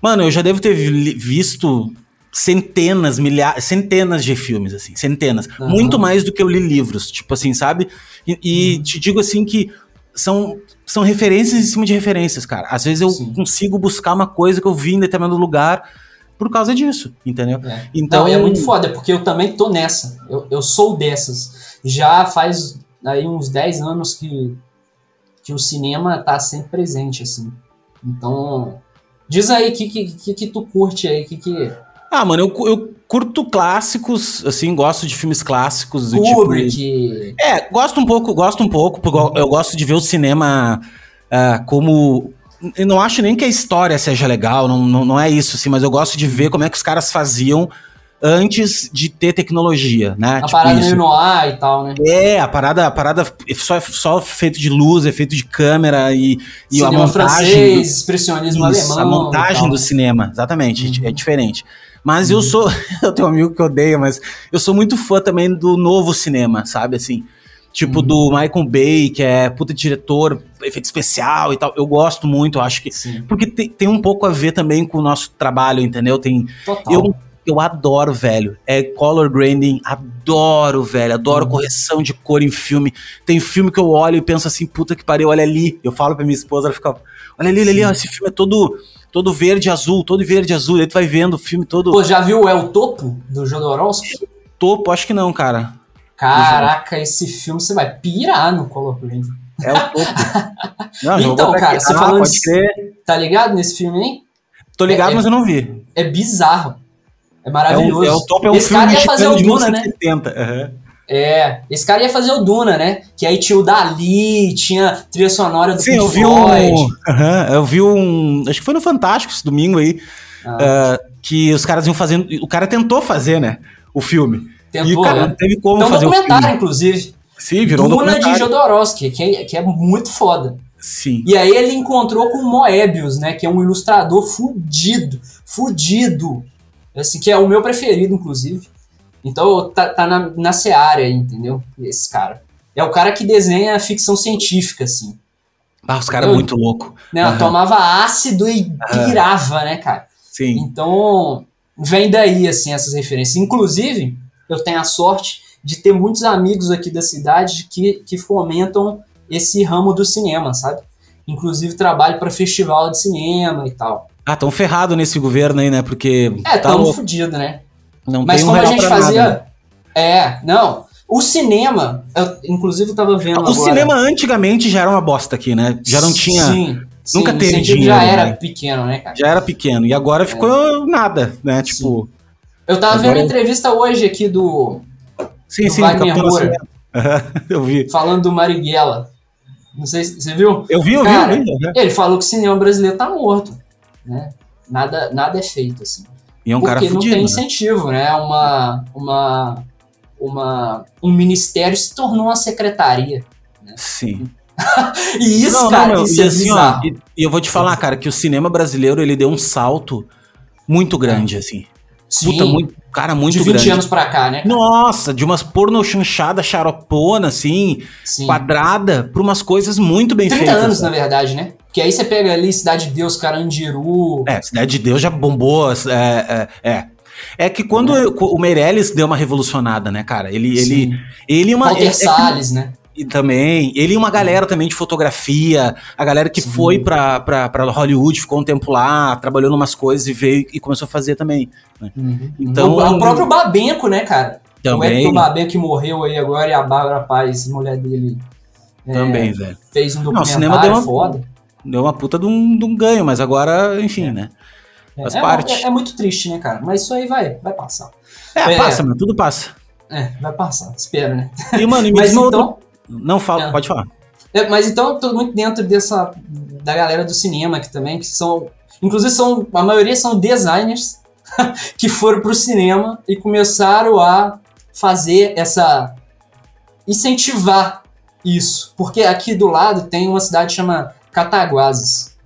Mano, eu já devo ter vi- visto centenas, milhares, centenas de filmes, assim, centenas. Aham. Muito mais do que eu li livros, tipo assim, sabe? E, Uhum. e te digo assim que são, são referências em cima de referências, cara. Às vezes eu Sim. consigo buscar uma coisa que eu vi em determinado lugar por causa disso, entendeu? É. Então, Não, é muito foda, porque eu também tô nessa. Eu, eu sou dessas. Já faz aí uns 10 anos que, que o cinema tá sempre presente, assim. Então, diz aí o que, que, que, que tu curte aí, que que... Ah, mano, eu, eu curto clássicos, assim, gosto de filmes clássicos. do tipo- Kubrick... É, gosto um pouco, gosto um pouco, porque eu, gosto de ver o cinema ah, como. Eu não acho nem que a história seja legal, não, não, não é isso, assim, mas eu gosto de ver como é que os caras faziam antes de ter tecnologia, né? a parada meio no ar e tal, né? É, a parada, a parada só, só feito de luz, efeito de câmera e, e a montagem. francês, expressionismo Isso, alemão. a montagem do cinema, exatamente, Uhum. é diferente. Mas eu sou, eu tenho um amigo que odeia, mas eu sou muito fã também do novo cinema, sabe, assim, tipo Uhum. do Michael Bay, que é puta diretor, efeito especial e tal, eu gosto muito, eu acho que, Sim, porque tem, tem um pouco a ver também com o nosso trabalho, entendeu, tem, total. eu, eu adoro, velho, é color grading. Adoro, velho. Adoro Uhum. correção de cor em filme. Tem filme que eu olho e penso assim, puta que pariu, olha ali. Eu falo pra minha esposa, ela fica, olha ali, olha ali, ó, esse filme é todo, todo verde azul, todo verde azul. Aí tu vai vendo o filme todo Pô, já viu o El Topo, do Jodorowsky? topo. Acho que não, cara. Caraca, esse filme você vai pirar no Color Grading. É o topo. Não, Então, cara, você Ah, falando pode crer. Tá ligado nesse filme aí? Tô ligado, É- mas eu não vi. É bizarro. É É, maravilhoso. um, é o topo é um Esse filme cara ia fazer o de Duna, né? 1970. É, esse cara ia fazer o Duna, né? Que aí tinha o Dali, tinha trilha sonora do Sim, Pink eu vi Floyd. um. aham, eu vi um. Acho que foi no Fantástico esse domingo aí. Ah. ah, que os caras iam fazendo. O cara tentou fazer, né? O filme. Tentou, e, cara, né? não teve como um fazer o documentário, inclusive. Sim, virou um Duna de. Jodorowsky, que é, que é muito foda. Sim. E aí ele encontrou com o Moebius, né? Que é um ilustrador fudido, fudido. Assim, que é o meu preferido, inclusive. Então tá, tá na, na seara entendeu? Esse cara. É o cara que desenha ficção científica, assim. Ah, os caras muito louco. Né? Aham. Tomava ácido e pirava, né, cara? Sim. Então, vem daí, assim, essas referências. Inclusive, eu tenho a sorte de ter muitos amigos aqui da cidade que, que fomentam esse ramo do cinema, sabe? Inclusive, trabalho para festival de cinema e tal. Ah, tão ferrado nesse governo aí, né? Porque. É, tá louco. fudido, né? Não Mas tem um como a gente fazia. nada. É, não. O cinema, eu, inclusive eu tava vendo. O agora- cinema antigamente já era uma bosta aqui, né? Já não tinha. Sim, nunca sim, teve dinheiro, Já era né? pequeno, né, cara? Já era pequeno. E agora ficou nada, né? Sim. Tipo. Eu tava Agora- vendo a entrevista hoje aqui do. Sim, Do sim, Wagner Capitão Moura. Eu vi. falando do Marighella. Não sei se você viu? Eu vi, eu vi, Cara, eu vi. Ele falou que o cinema brasileiro tá morto, né? Nada, nada é feito, assim. E é um porque cara não fudido. tem né? incentivo, né? Uma, uma, uma, um ministério se tornou uma secretaria. Sim. E isso, Não, não, cara, meu, isso e é assim, ó, e, e eu vou te falar, cara, que o cinema brasileiro ele deu um salto muito grande, assim. Sim, Puta, muito, cara, muito de 20 grande. anos pra cá, né? Nossa, de umas porno chanchada xaropona, assim, Sim. quadrada, pra umas coisas muito bem 30 feitas. anos, na verdade, né? Porque aí você pega ali Cidade de Deus, Carandiru. É, Cidade de Deus já bombou. É, é, é. É que quando o Meirelles deu uma revolucionada, né, cara? Ele, ele, Sim. ele e uma. Walter é- é Salles, né? E também. Ele e uma galera também de fotografia, a galera que Sim. foi pra, pra, pra Hollywood, ficou um tempo lá, trabalhou em umas coisas e veio e começou a fazer também. Uhum. Então- o, o próprio Babenco, né, cara? O Também. Hector Babenco que morreu aí agora e a Bárbara Paz, mulher dele, é, Também, velho. fez um Não, o documentário cinema deu uma- foda. Deu uma puta de um, de um ganho, mas agora, enfim, né? É, Faz é- parte. é- é muito triste, né, cara? Mas isso aí vai, vai passar. É, É. passa, mano, tudo passa. É, vai passar, espero, né? E, mano, e Mas outra- então, Não fala, É. pode falar. é, mas então eu tô muito dentro dessa da galera do cinema aqui também, que são, inclusive são a maioria são designers que foram pro cinema e começaram a fazer essa incentivar isso, porque aqui do lado tem uma cidade que chama Cataguases.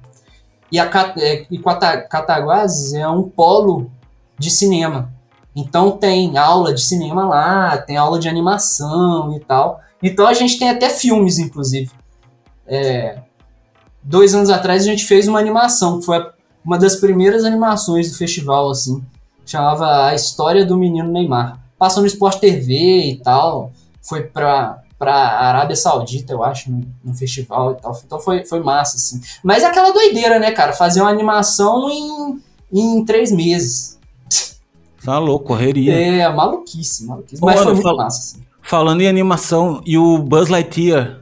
E a Ca- é, e Cata- Cataguases é um polo de cinema. Então tem aula de cinema lá, tem aula de animação e tal. Então a gente tem até filmes, inclusive. É, dois anos atrás a gente fez uma animação, que foi uma das primeiras animações do festival, assim. Chamava A História do Menino Neymar. Passou no Sport TV e tal. Foi pra, pra Arábia Saudita, eu acho, no, no festival e tal. Então foi, foi massa, assim. Mas é aquela doideira, né, cara? Fazer uma animação em, em três meses. Tá louco, correria. É, maluquice, maluquice. Ô, Mas foi muito fala- massa, assim. Falando em animação, e o Buzz Lightyear,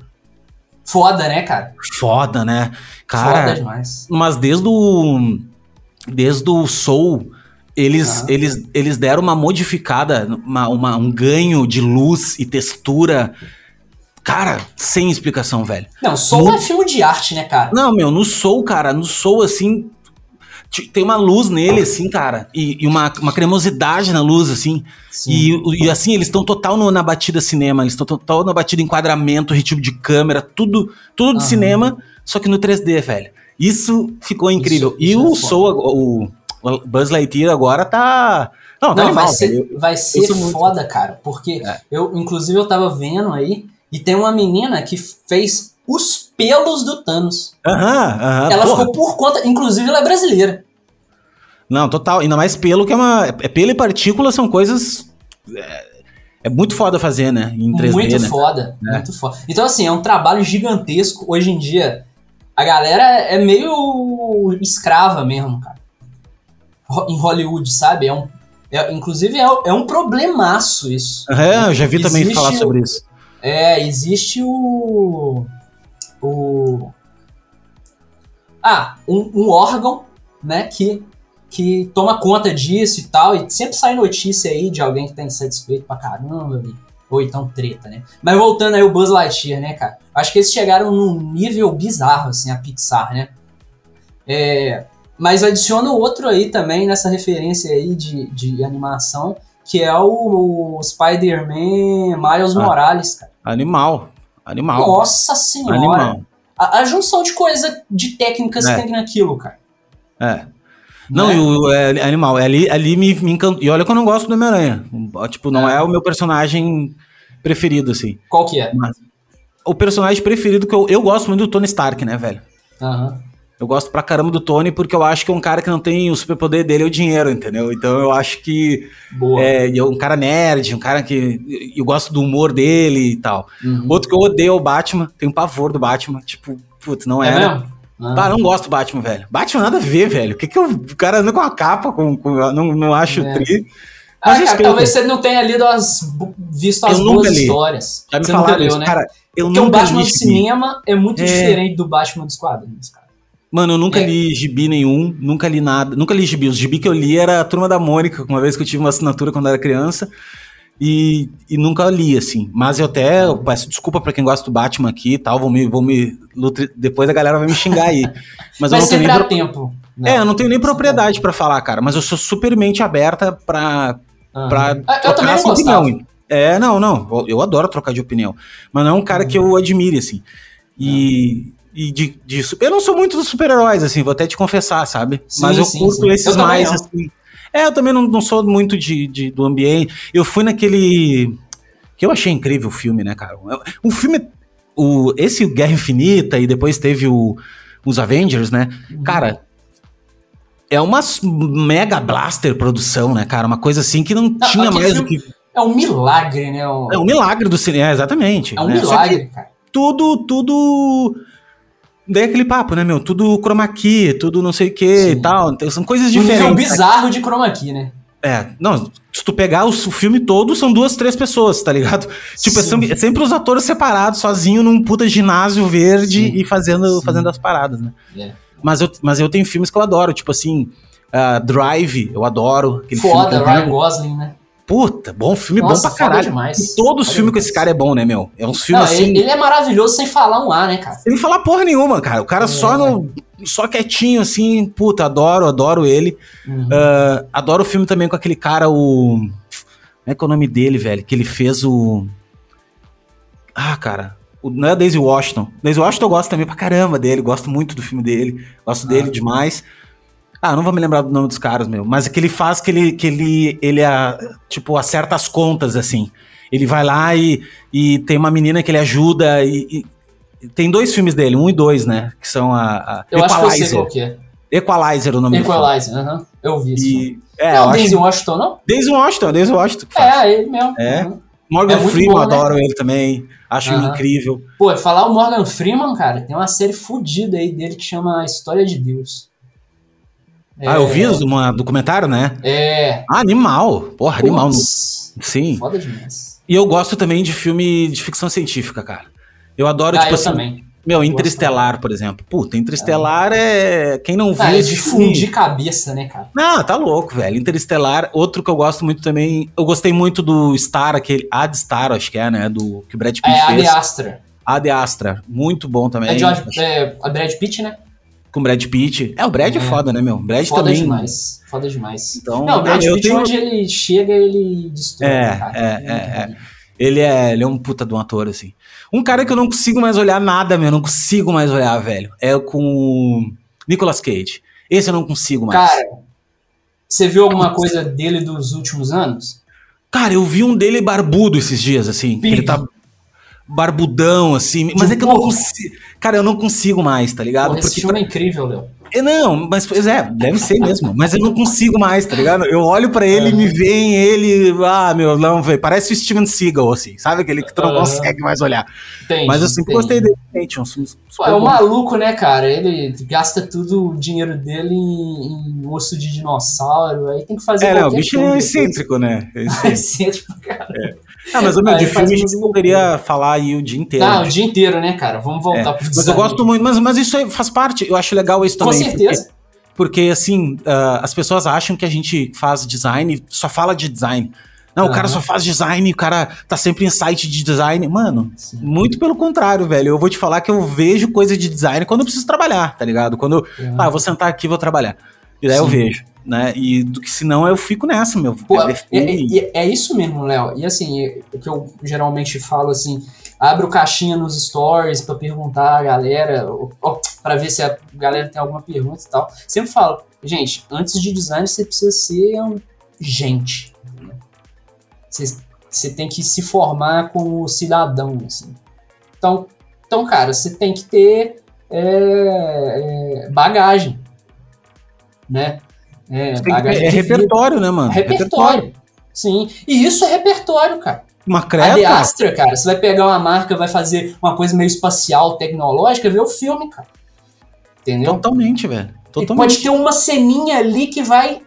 Foda, né, cara? foda, né? Foda Cara, demais. mas desde o. Desde o Soul, eles, Ah. eles, eles deram uma modificada, uma, uma- um ganho de luz e textura. Cara, sem explicação, velho. Não, Soul Muito- é filme de arte, né, cara? Não, meu, no Soul, cara, no Soul, assim. Tem uma luz nele, assim, cara. E, e uma, uma cremosidade na luz, assim. Sim. E, e, assim, eles estão total no- na batida cinema, eles estão total na batida enquadramento, ritmo de câmera, tudo, tudo de cinema, só que no 3D, velho. Isso ficou incrível. Isso- e isso é o. Soul, o, o Buzz Lightyear agora tá. Não, tá Não, animal, vai ser, vai ser muito- foda, cara. Porque É. eu, inclusive, eu tava vendo aí e tem uma menina que fez os pelos do Thanos. Aham, aham. ela porra. ficou por conta. Inclusive, ela é brasileira. Não, total. Ainda mais pelo que é uma. É pelo e partícula são coisas. É, é muito foda fazer, né? Em 3D, muito né? foda, É. muito foda. Então, assim, é um trabalho gigantesco. Hoje em dia, a galera é meio escrava mesmo, cara. Em Hollywood, sabe? É um, é- inclusive, é, é um problemaço isso. É, eu já vi também Existe falar o- sobre isso. É, existe o. O. Ah, um, um órgão, né, que, que toma conta disso e tal, e sempre sai notícia aí de alguém que tá insatisfeito pra caramba, ou então treta, né? Mas voltando aí o Buzz Lightyear, né, cara? Acho que eles chegaram num nível bizarro, assim, a Pixar, né? É, mas adiciona outro aí também nessa referência aí de, de animação, que é o, o Spider-Man Miles Ah. Morales, cara. Animal. Animal. Nossa senhora! Animal. A, a junção de coisa, de técnicas É. que tem naquilo, cara. É. Não, Né? e o é, animal, ali, ali me, me encantou. E olha que eu não gosto do Homem-Aranha. Tipo, não É. é. o meu personagem preferido, assim. Qual que é? O personagem preferido que eu, eu gosto muito do Tony Stark, né, velho? Aham. Eu gosto pra caramba do Tony porque eu acho que é um cara que não tem o superpoder dele é o dinheiro, entendeu? Então eu acho que Boa. é, é um cara nerd, um cara que eu gosto do humor dele e tal. Uhum. Outro que eu odeio é o Batman, tenho pavor do Batman, tipo, putz, não é era. mesmo? Ah. Ah, não gosto do Batman, velho. Batman nada a ver, velho. O que que eu, o cara anda com a capa, com, com- não, não acho É. tri. Ah, Mas cara, respeito. talvez você não tenha lido as, visto as li. histórias. Já me você falaram leu, isso, né? cara. Eu Porque o Batman do cinema é muito É. diferente do Batman dos quadrinhos, cara. Mano, eu nunca É. li gibi nenhum, nunca li nada, nunca li gibi. Os gibi que eu li era a Turma da Mônica, uma vez que eu tive uma assinatura quando eu era criança, e, e nunca li, assim. Mas eu até eu peço desculpa pra quem gosta do Batman aqui e tal, vão me, vão me depois a galera vai me xingar aí. Mas, Mas, eu não tenho nem pro- tempo. É, eu não tenho nem propriedade pra falar, cara, mas eu sou super mente aberta pra, Aham. pra Ah, Eu trocar também não gostava. opinião. É, não, não. eu- Eu adoro trocar de opinião. Mas não é um cara que eu admire, assim. E, e de, de Eu não sou muito dos super-heróis, assim, vou até te confessar, sabe? Sim, Mas eu sim, curto sim. Eu esses também mais, assim. É, eu também não, não sou muito de, de- do ambiente. Eu fui naquele. Que eu achei incrível o filme, né, cara? O filme. O, esse Guerra Infinita e depois teve o, os Avengers, né? Uhum. Cara, é uma mega blaster produção, né, cara? Uma coisa assim que não, tinha mais filme- que. É um milagre, né? Um- É um milagre do cinema, é, exatamente. É um né? Milagre, cara. tudo, tudo. Daí aquele papo, né, meu? Tudo chroma key, tudo não sei o que Sim. e tal. Então, são coisas Um nível diferentes. bizarro de chroma key, né? É, não, se tu pegar o, filme todo, são duas, três pessoas, tá ligado? Tipo, é, Sim. sempre- é sempre os atores separados, sozinho num puta ginásio verde Sim. e fazendo, fazendo as paradas, né? É. Mas eu, mas eu tenho filmes que eu adoro, tipo assim, ah, Drive, eu adoro. Aquele Foda, filme Ryan Gosling, né? Puta, bom filme, Nossa, bom pra caralho. demais. E todos os Foda filmes com demais. esse cara é bom, né, meu? É uns Não, filmes assim. ele, ele é maravilhoso sem falar um A, né, cara? Sem falar porra nenhuma, cara. O cara É. só no. Só quietinho, assim, puta, adoro, adoro ele. Uhum. Ah, adoro o filme também com aquele cara, o. Como é que é o nome dele, velho? Que ele fez o. Ah, cara. O, não é Daisy Washington. Daisy Washington eu gosto também pra caramba dele, gosto muito do filme dele, gosto dele Ah. demais. Ah, não vou me lembrar do nome dos caras, meu. Mas é que ele faz que ele, que ele, ele ah, tipo, acerta as contas, assim. Ele vai lá e, e tem uma menina que ele ajuda e, e- tem dois filmes dele, um e dois, né? Que são a, a Eu acho que eu sei qual que é. Equalizer, o nome. Equalizer, aham. Eu vi isso. E, é, não, acho Denzel Washington, não? Daisy Washington, Daisy Washington que faz. É, ele mesmo. É. Uhum. Morgan é Freeman, bom, né? adoro ele também. Acho ele Aham. incrível. Pô, falar o Morgan Freeman, cara, tem uma série fodida aí dele que chama A História de Deus. Ah, eu vi um documentário, né? É. Ah, animal. Porra, animal. Sim. Foda demais. E eu gosto também de filme de ficção científica, cara. Eu adoro, Ah, tipo eu assim. também. Meu, Interestelar, por exemplo. Puta, Interestelar é. Quem não viu Ah, é de fundir cabeça, né, cara? Não, tá louco, velho. Interestelar, outro que eu gosto muito também. Eu gostei muito do Star, aquele. Ad Star, acho que é, né? Do que o Brad Pitt É a fez. The Astra. Ad Astra. Muito bom também. É, George, é Brad Pitt, né? Com Brad Pitt. É, o Brad é, É. foda, né, meu? O Brad Foda também. demais. Foda demais. Então, Não, o Brad ah, Pitt, tenho- onde ele chega, ele destrói, É, cara. é, é, Ele é, ele é um puta de um ator, assim. Um cara que eu não consigo mais olhar nada, meu. eu Não consigo mais olhar, velho. É com o Nicolas Cage. Esse eu não consigo mais. Cara, você viu alguma coisa dele dos últimos anos? Cara, eu vi um dele barbudo esses dias, assim. Big. Ele tá barbudão, assim. Mas é que eu não consigo. Cara, eu não consigo mais, tá ligado? Pô, esse Porque filme é incrível, Léo. É, não, mas pois é, deve ser mesmo. Mas eu não consigo mais, tá ligado? Eu olho pra ele e me vem ele. Ah, meu, não, velho. Parece o Steven Seagal, assim. Sabe aquele que tu não consegue mais olhar. Entendi, mas eu sempre gostei dele, gente. Um, Pô, é um maluco, né, cara? Ele gasta tudo o dinheiro dele em, em osso de dinossauro. Aí tem que fazer. É, não, o bicho é excêntrico, né? É excêntrico, cara. É. Ah, mas o meu, de filme a gente poderia falar aí o dia inteiro. Ah, o dia inteiro, né, cara? Vamos voltar é. pro Mas eu gosto muito, mas, mas isso faz parte, eu acho legal isso também. Com certeza. Porque, porque assim, uh, as pessoas acham que a gente faz design, só fala de design. Não, uhum. o cara só faz design, o cara tá sempre em site de design. Mano, Sim. muito pelo contrário, velho. Eu vou te falar que eu vejo coisa de design quando eu preciso trabalhar, tá ligado? Quando, uhum. ah, eu vou sentar aqui e vou trabalhar. E daí Sim. eu vejo né? E do que senão eu fico nessa, meu. Pô, é, é, é, isso mesmo, Léo. E assim, o que eu geralmente falo assim, abre o caixinha nos stories para perguntar a galera, para ver se a galera tem alguma pergunta e tal. Sempre falo, gente, antes de design você precisa ser um gente. Você, você tem que se formar como cidadão, assim. Então, então cara, você tem que ter é, é, bagagem, né? É, é repertório, né, mano? Repertório. repertório. Sim. E isso é repertório, cara. Uma creta. A The Astra, cara, você vai pegar uma marca, vai fazer uma coisa meio espacial, tecnológica, vê o filme, cara. Entendeu? Totalmente, velho. Totalmente. E pode ter uma ceninha ali que vai.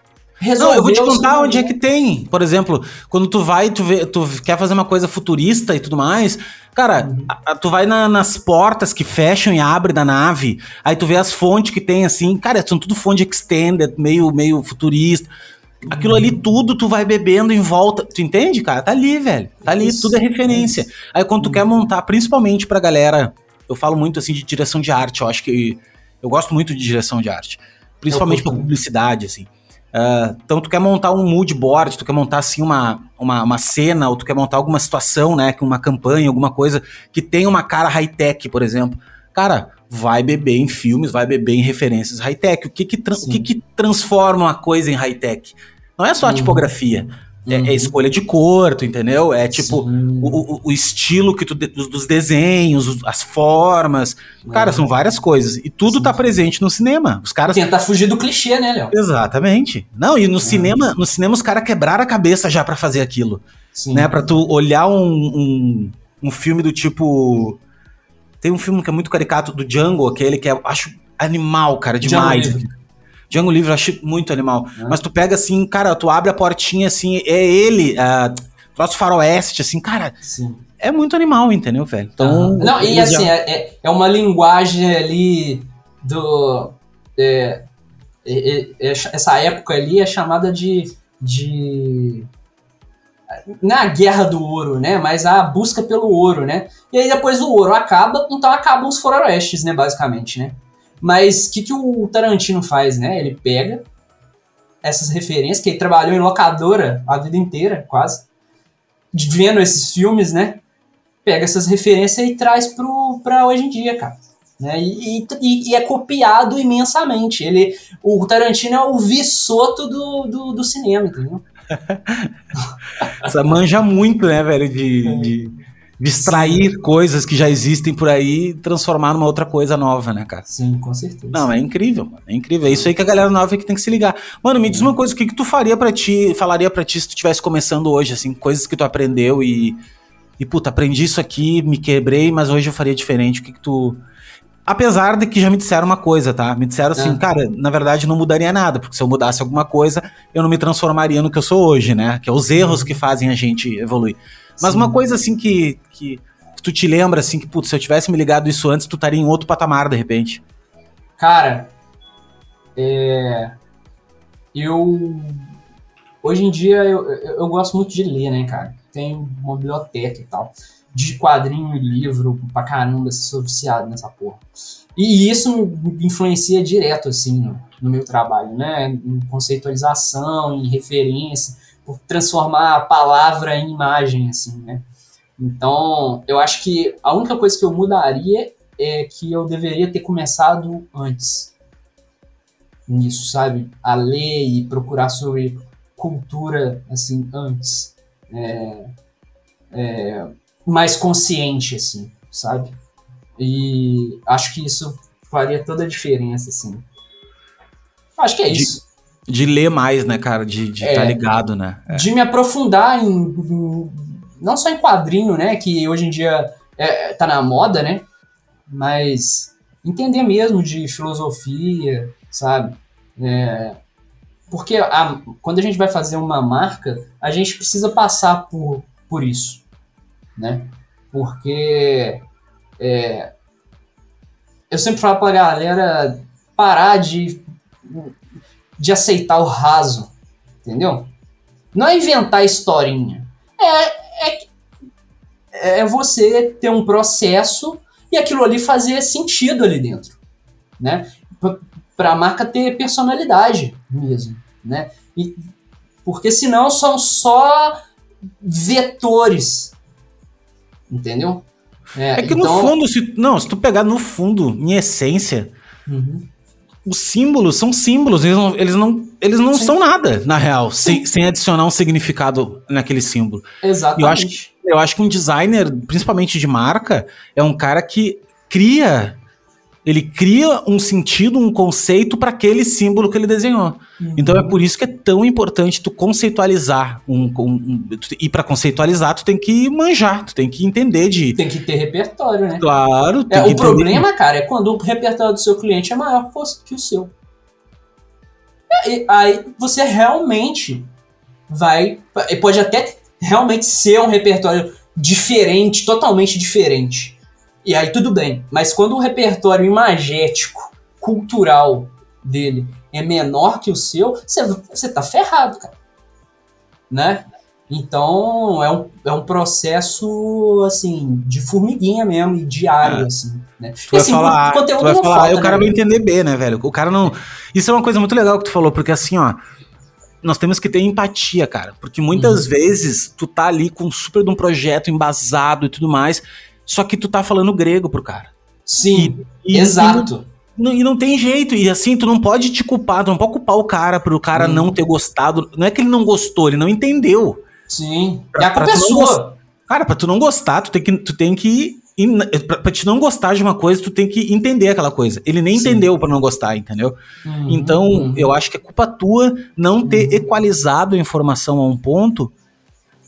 Não, eu vou te contar onde é que tem. Por exemplo, quando tu vai, tu, vê, tu quer fazer uma coisa futurista e tudo mais, Cara, uhum. a, tu vai na, nas portas que fecham e abrem da nave, aí tu vê as fontes que tem assim, cara, são tudo fonte extended, meio, meio futurista. Aquilo ali tudo tu vai bebendo em volta. Tu entende, cara? Tá ali, velho. Tá ali, Isso. tudo é referência. Aí quando tu quer montar, principalmente pra galera, eu falo muito assim de direção de arte, eu acho que eu gosto muito de direção de arte, principalmente pra publicidade assim. Uh, então tu quer montar um mood board, tu quer montar assim uma, uma, uma, cena, ou tu quer montar alguma situação, né, uma campanha, alguma coisa que tem uma cara high-tech, por exemplo. Cara, vai beber em filmes, vai beber em referências high-tech. O que que, o que que transforma uma coisa em high-tech? Não é só a uhum. tipografia. É, é, uhum. escolha de cor, tu entendeu? É tipo o, o, o, estilo que tu dos, dos desenhos, as formas. Cara, são várias coisas. E tudo Sim. tá presente no cinema. Os caras. Tentar fugir do clichê, né, Léo? Exatamente. Não, e no cinema, no cinema os caras quebraram a cabeça já para fazer aquilo. Sim. Né? Pra tu olhar um, um, um, filme do tipo. Tem um filme que é muito caricato do Django, aquele que é, acho animal, cara, demais. Django Django Livre eu achei muito animal. É. Mas tu pega assim, cara, tu abre a portinha assim, é ele, uh, troço faroeste, assim, cara. Sim. É muito animal, entendeu, velho? Então. Não, e assim, é, é, é uma linguagem ali do. É, é, é, essa época ali é chamada de. de não é a guerra do ouro, né? Mas a busca pelo ouro, né? E aí depois o ouro acaba, então acabam os faroestes, né? Basicamente, né? Mas o que, que o Tarantino faz, né? Ele pega essas referências, que ele trabalhou em locadora a vida inteira, quase, vendo esses filmes, né? Pega essas referências e traz pro, pra hoje em dia, cara. Né? E, e, e é copiado imensamente. Ele, o Tarantino é o Vissoto do, do, do cinema, entendeu? Essa manja muito, né, velho, de, é. de extrair Sim. coisas que já existem por aí e transformar numa outra coisa nova, né, cara? Sim, com certeza. Não, é incrível, mano. É incrível. É isso aí que a galera nova que tem que se ligar. Mano, me diz uma coisa, o que, que tu faria para ti, falaria para ti se tu estivesse começando hoje, assim, coisas que tu aprendeu e. E, puta, aprendi isso aqui, me quebrei, mas hoje eu faria diferente. O que, que tu. Apesar de que já me disseram uma coisa, tá? Me disseram assim, é. cara, na verdade não mudaria nada, porque se eu mudasse alguma coisa, eu não me transformaria no que eu sou hoje, né? Que é os erros que fazem a gente evoluir. Mas Sim. uma coisa assim que, que tu te lembra, assim, que, putz, se eu tivesse me ligado isso antes, tu estaria em outro patamar, de repente. Cara, é... Eu... Hoje em dia, eu, eu gosto muito de ler, né, cara? Tenho uma biblioteca e tal. De quadrinho e livro pra caramba, sou viciado nessa porra. E isso influencia direto, assim, no, no meu trabalho, né? Em conceitualização, em referência por transformar a palavra em imagem, assim, né? Então, eu acho que a única coisa que eu mudaria é que eu deveria ter começado antes nisso, sabe? A ler e procurar sobre cultura, assim, antes. É, é, mais consciente, assim, sabe? E acho que isso faria toda a diferença, assim. Acho que é isso. De ler mais, né, cara? De estar é, tá ligado, né? É. De me aprofundar em, em, Não só em quadrinho, né? Que hoje em dia é, tá na moda, né? Mas entender mesmo de filosofia, sabe? É, porque a, quando a gente vai fazer uma marca, a gente precisa passar por, por isso, né? Porque é, eu sempre falo pra galera parar de, de aceitar o raso, entendeu? Não é inventar historinha. É, é, é você ter um processo e aquilo ali fazer sentido ali dentro, né? Para a marca ter personalidade mesmo, né? E, porque senão são só vetores, entendeu? É, é que então... no fundo, se, não, se tu pegar no fundo, em essência, uhum. Os símbolos são símbolos, eles não, eles não, eles não são nada, na real, sem, sem adicionar um significado naquele símbolo. Exatamente. Eu acho, eu acho que um designer, principalmente de marca, é um cara que cria ele cria um sentido, um conceito para aquele símbolo que ele desenhou. Uhum. Então é por isso que é tão importante tu conceitualizar um, um, um e para conceitualizar tu tem que manjar, tu tem que entender de tem que ter repertório, né? Claro. É, o problema, cara, é quando o repertório do seu cliente é maior que o seu. Aí você realmente vai, pode até realmente ser um repertório diferente, totalmente diferente. E aí tudo bem. Mas quando o repertório imagético, cultural dele é menor que o seu, você tá ferrado, cara. Né? Então é um, é um processo assim de formiguinha mesmo e diário, é. assim. Né? Tu vai assim, falar, o conteúdo tu vai falar, falta, o cara né? vai entender bem, né, velho? O cara não. Isso é uma coisa muito legal que tu falou, porque assim, ó. Nós temos que ter empatia, cara. Porque muitas uhum. vezes tu tá ali com super de um projeto embasado e tudo mais. Só que tu tá falando grego pro cara. Sim, e, exato. E não, e não, tem jeito, e assim, tu não pode te culpar, tu não pode culpar o cara pro cara hum. não ter gostado. Não é que ele não gostou, ele não entendeu. Sim, pra, e a culpa é sua. Cara, pra tu não gostar, tu tem que, tu tem que pra, pra te não gostar de uma coisa, tu tem que entender aquela coisa. Ele nem Sim. entendeu para não gostar, entendeu? Uhum, então, uhum. eu acho que é culpa tua não ter uhum. equalizado a informação a um ponto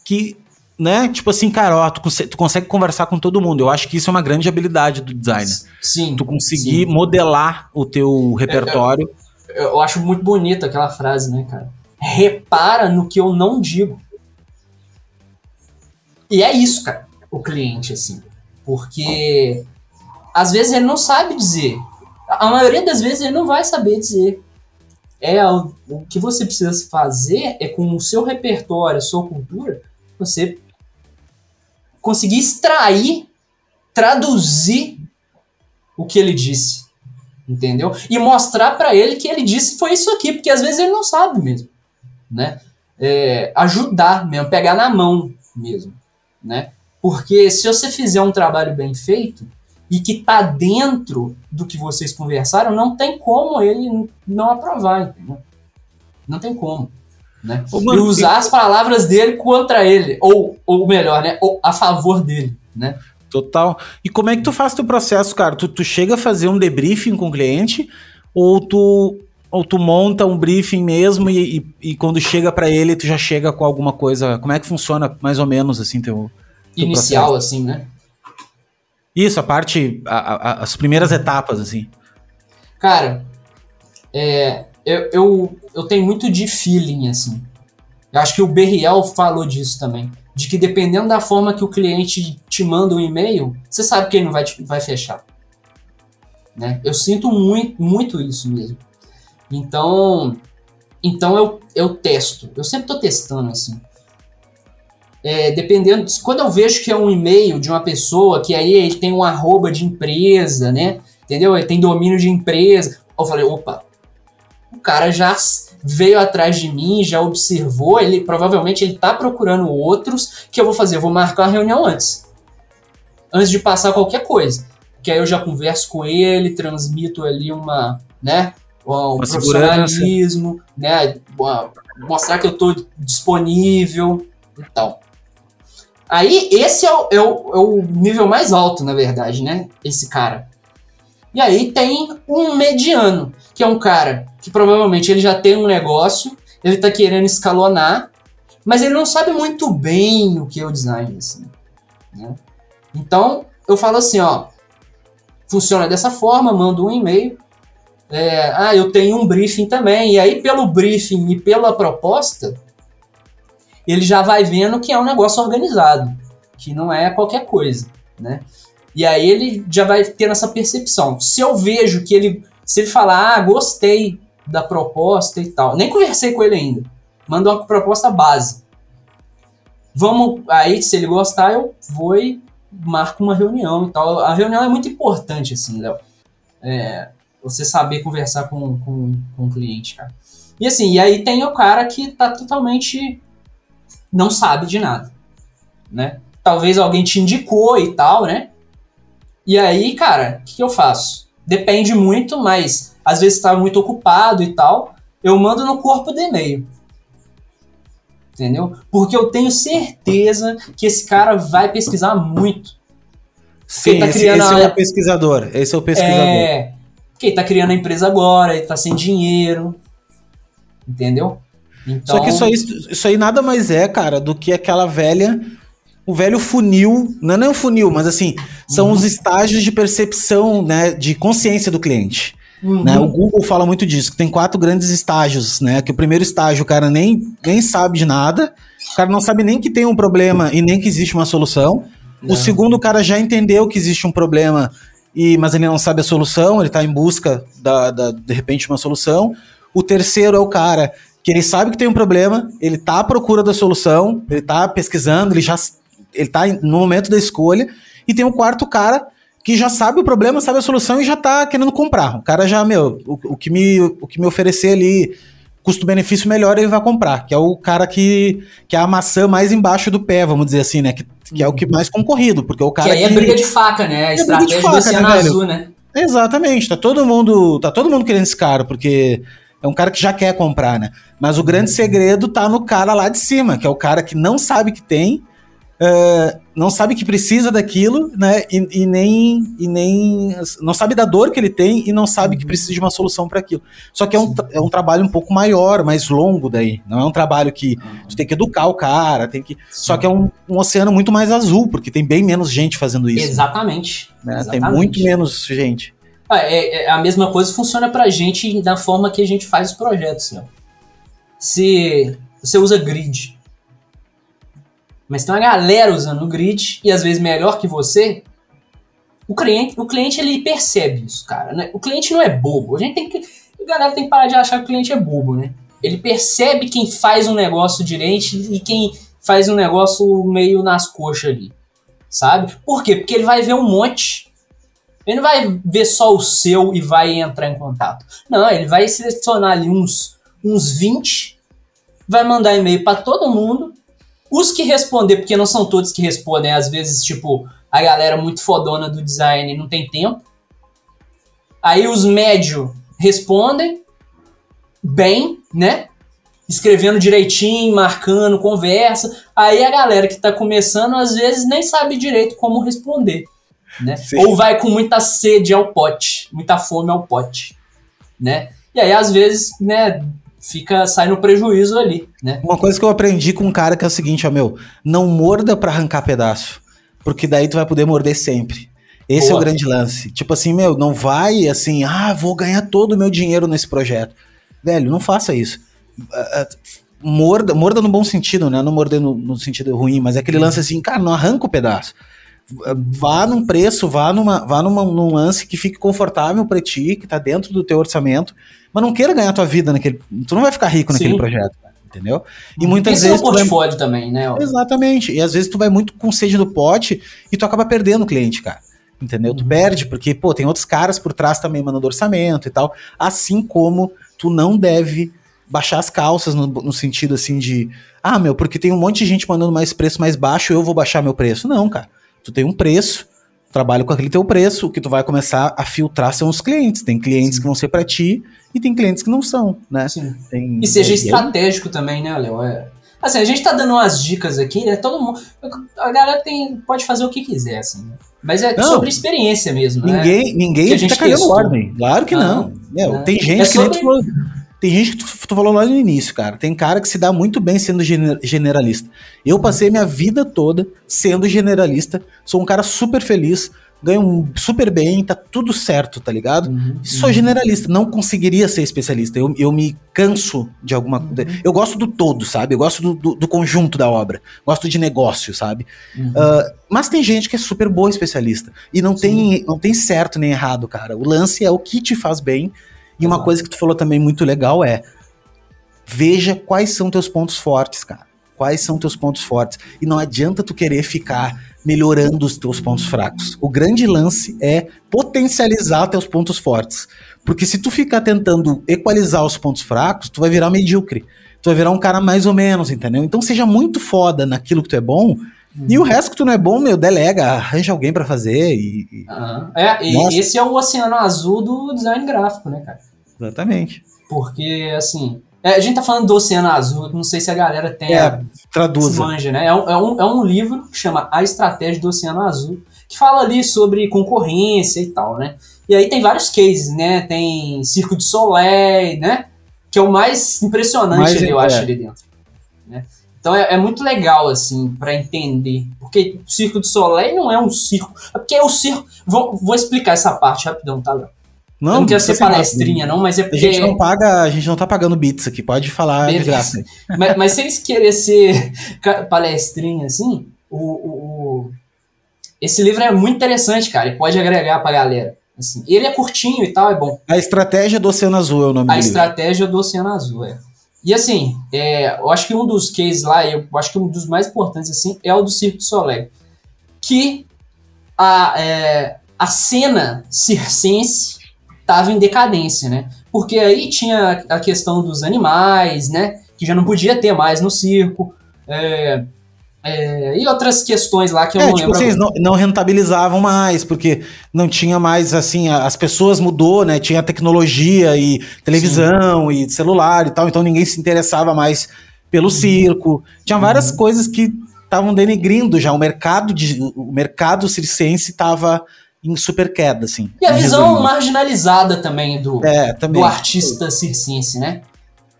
que né? Tipo assim, cara, ó, tu, tu, consegue conversar com todo mundo. Eu acho que isso é uma grande habilidade do designer. Sim. Tu conseguir sim. modelar o teu repertório. Eu, eu, eu, acho muito bonita aquela frase, né, cara? Repara no que eu não digo. E é isso, cara, o cliente, assim. Porque às vezes ele não sabe dizer. A maioria das vezes ele não vai saber dizer. É o, o que você precisa fazer é com o seu repertório, a sua cultura, você conseguir extrair, traduzir o que ele disse. Entendeu? E mostrar para ele que ele disse foi isso aqui, porque às vezes ele não sabe mesmo, né? É, ajudar mesmo, pegar na mão mesmo, né? Porque se você fizer um trabalho bem feito e que tá dentro do que vocês conversaram, não tem como ele não aprovar, entendeu? Não tem como né? e usar as palavras dele contra ele, ou, ou melhor, né? Ou a favor dele, né? Total. E como é que tu faz teu processo, cara? Tu, tu chega a fazer um debriefing com o cliente, ou tu, ou tu monta um briefing mesmo e, e, e quando chega para ele tu já chega com alguma coisa? Como é que funciona mais ou menos assim teu, teu inicial processo? assim, né? Isso, a parte, a, a, as primeiras etapas assim. Cara, é, eu, eu, eu tenho muito de feeling, assim. Eu acho que o Berriel falou disso também. De que dependendo da forma que o cliente te manda um e-mail, você sabe que ele não vai, vai fechar. Né? Eu sinto muito, muito isso mesmo. Então, então eu, eu testo. Eu sempre estou testando assim. É, dependendo, quando eu vejo que é um e-mail de uma pessoa que aí ele tem um arroba de empresa, né? Entendeu? Ele tem domínio de empresa. Eu falei, opa, cara já veio atrás de mim, já observou, ele provavelmente ele tá procurando outros que eu vou fazer, eu vou marcar uma reunião antes. Antes de passar qualquer coisa. Que aí eu já converso com ele, transmito ali uma, né, um profissionalismo, né, uma, mostrar que eu tô disponível e tal. Aí, esse é o, é, o, é o nível mais alto, na verdade, né? Esse cara. E aí tem um mediano, que é um cara que provavelmente ele já tem um negócio, ele está querendo escalonar, mas ele não sabe muito bem o que é o design, assim, né? Então, eu falo assim, ó, funciona dessa forma, mando um e-mail, é, ah, eu tenho um briefing também, e aí pelo briefing e pela proposta, ele já vai vendo que é um negócio organizado, que não é qualquer coisa, né? E aí ele já vai tendo essa percepção. Se eu vejo que ele, se ele falar, ah, gostei da proposta e tal, nem conversei com ele ainda, mandou uma proposta base. Vamos, aí se ele gostar, eu vou e marco uma reunião e tal. A reunião é muito importante, assim, Léo. É, você saber conversar com, com, com o cliente, cara. E assim, e aí tem o cara que tá totalmente não sabe de nada, né? Talvez alguém te indicou e tal, né? E aí, cara, o que, que eu faço? Depende muito, mas às vezes está muito ocupado e tal. Eu mando no corpo do e-mail. Entendeu? Porque eu tenho certeza que esse cara vai pesquisar muito. Sim, tá esse, esse a... é o pesquisador. Esse é o pesquisador. É, porque ele tá criando a empresa agora, ele tá sem dinheiro. Entendeu? Então... Só que isso aí, isso aí nada mais é, cara, do que aquela velha. O velho funil, não é nem um funil, mas assim, são uhum. os estágios de percepção, né, de consciência do cliente. Uhum. Né? O Google fala muito disso, que tem quatro grandes estágios, né? Que o primeiro estágio o cara nem, nem sabe de nada, o cara não sabe nem que tem um problema e nem que existe uma solução. Não. O segundo, o cara já entendeu que existe um problema, e mas ele não sabe a solução, ele está em busca da, da, de repente, uma solução. O terceiro é o cara que ele sabe que tem um problema, ele tá à procura da solução, ele tá pesquisando, ele já ele tá no momento da escolha, e tem um quarto cara que já sabe o problema, sabe a solução e já tá querendo comprar. O cara já, meu, o, o que, me, o que me oferecer ali, custo-benefício melhor, ele vai comprar, que é o cara que, que é a maçã mais embaixo do pé, vamos dizer assim, né? Que, que é o que mais concorrido, porque o cara. Que aí é briga de faca, né? A é estratégia faca, do Oceano né, Azul, né? Exatamente, tá todo mundo, tá todo mundo querendo esse cara, porque é um cara que já quer comprar, né? Mas o grande segredo tá no cara lá de cima, que é o cara que não sabe que tem, uh, não sabe que precisa daquilo, né? E, e, nem, e nem. Não sabe da dor que ele tem e não sabe que precisa de uma solução para aquilo. Só que é um, é um trabalho um pouco maior, mais longo daí. Não é um trabalho que tu tem que educar o cara, tem que. Só que é um, um oceano muito mais azul, porque tem bem menos gente fazendo isso. Exatamente. Né? Exatamente. Tem muito menos gente. Ah, é, é, a mesma coisa funciona pra gente da forma que a gente faz os projetos. Né? Se você usa grid, mas tem uma galera usando o grid e às vezes melhor que você, o cliente, o cliente ele percebe isso, cara. Né? O cliente não é bobo. A gente tem que, a galera tem que parar de achar que o cliente é bobo, né? Ele percebe quem faz um negócio direito e quem faz um negócio meio nas coxas ali, sabe? Por quê? Porque ele vai ver um monte ele não vai ver só o seu e vai entrar em contato. Não, ele vai selecionar ali uns, uns 20, vai mandar e-mail para todo mundo. Os que responder, porque não são todos que respondem, às vezes, tipo, a galera muito fodona do design não tem tempo. Aí os médios respondem bem, né? Escrevendo direitinho, marcando, conversa. Aí a galera que tá começando, às vezes, nem sabe direito como responder né? Ou vai com muita sede ao pote, muita fome ao pote, né? E aí, às vezes, né, fica, sai no prejuízo ali, né? Uma coisa que eu aprendi com um cara que é o seguinte, ó, meu, não morda para arrancar pedaço, porque daí tu vai poder morder sempre. Esse Boa. é o grande lance. Tipo assim, meu, não vai assim, ah, vou ganhar todo o meu dinheiro nesse projeto. Velho, não faça isso. Morda, morda no bom sentido, né? Não morder no, no sentido ruim, mas é aquele lance assim, cara, não arranca o pedaço vá num preço, vá, numa, vá numa, num lance que fique confortável para ti, que tá dentro do teu orçamento, mas não queira ganhar tua vida naquele. Tu não vai ficar rico naquele Sim. projeto, entendeu? E muitas Esse vezes. É o portfólio vai... também, né? Exatamente. E às vezes tu vai muito com sede do pote e tu acaba perdendo o cliente, cara. Entendeu? Tu uhum. perde, porque, pô, tem outros caras por trás também mandando orçamento e tal. Assim como tu não deve baixar as calças no, no, sentido assim de, ah, meu, porque tem um monte de gente mandando mais preço mais baixo, eu vou baixar meu preço. Não, cara. Tu tem um preço, trabalha com aquele teu preço, o que tu vai começar a filtrar são os clientes. Tem clientes Sim. que vão ser para ti e tem clientes que não são, né? Tem, e seja é, estratégico é... também, né, Léo? É... Assim, a gente tá dando umas dicas aqui, né? Todo mundo. A galera tem, pode fazer o que quiser, assim. Mas é não, sobre experiência mesmo, ninguém, né? Ninguém, ninguém tá cagando ordem. Claro que não. não. Meu, Tem gente é que sobre... nem Tem gente que tu, tu falou lá no início, cara. Tem cara que se dá muito bem sendo gener, generalista. Eu passei minha vida toda sendo generalista. Sou um cara super feliz ganho super bem, tá tudo certo, tá ligado? Uhum, Sou uhum. generalista, não conseguiria ser especialista. Eu, eu me canso de alguma coisa. Uhum. Eu gosto do todo, sabe? Eu gosto do, do, do, conjunto da obra. Gosto de negócio, sabe? Uh, mas tem gente que é super boa especialista. E não tem, não tem certo nem errado, cara. O lance é o que te faz bem. E uma coisa que tu falou também muito legal é veja quais são teus pontos fortes, cara. Quais são teus pontos fortes? E não adianta tu querer ficar melhorando os teus pontos fracos. O grande lance é potencializar teus pontos fortes. Porque se tu ficar tentando equalizar os pontos fracos, tu vai virar medíocre. Tu vai virar um cara mais ou menos, entendeu? Então seja muito foda naquilo que tu é bom. Uhum. E o resto que tu não é bom, meu, delega, arranja alguém para fazer e. e... Uhum. É, e esse é o oceano azul do design gráfico, né, cara? Exatamente. Porque, assim, é, a gente tá falando do Oceano Azul, não sei se a galera tem. É, traduz. Né? É um, é, um, é um livro que chama A Estratégia do Oceano Azul, que fala ali sobre concorrência e tal, né? E aí tem vários cases, né? Tem Circo de Soleil, né? Que é o mais impressionante, mais, ali, eu é. acho, ali dentro. Né? Então é, é, muito legal, assim, para entender. Porque o Circo de Soleil não é um circo. É porque é o circo. Vou, vou explicar essa parte rapidão, tá, Léo? Não, eu não quero ser palestrinha, não, mas é porque. A gente não paga, a gente não tá pagando bits aqui, pode falar Beleza. de graça. mas, mas se eles querem ser palestrinha, assim, o, o, o, esse livro é muito interessante, cara, e pode agregar pra galera. Assim, ele é curtinho e tal, é bom. A Estratégia do Oceano Azul é o nome A Estratégia do Oceano Azul, é. E assim, é, eu acho que um dos cases lá, eu acho que um dos mais importantes, assim, é o do Circo de Soleil. Que a, é, a cena circense estava em decadência, né? Porque aí tinha a questão dos animais, né? Que já não podia ter mais no circo. É, é, e outras questões lá que eu é, não tipo, lembro. Vocês não, não, rentabilizavam mais, porque não tinha mais, assim, as pessoas mudou, né? Tinha tecnologia e televisão Sim. e celular e tal, então ninguém se interessava mais pelo uhum. circo. Tinha várias uhum. coisas que estavam denegrindo já. O mercado, de, o mercado circense estava em super queda, assim. E a visão resumindo. marginalizada também do, é, também. do artista circense, né?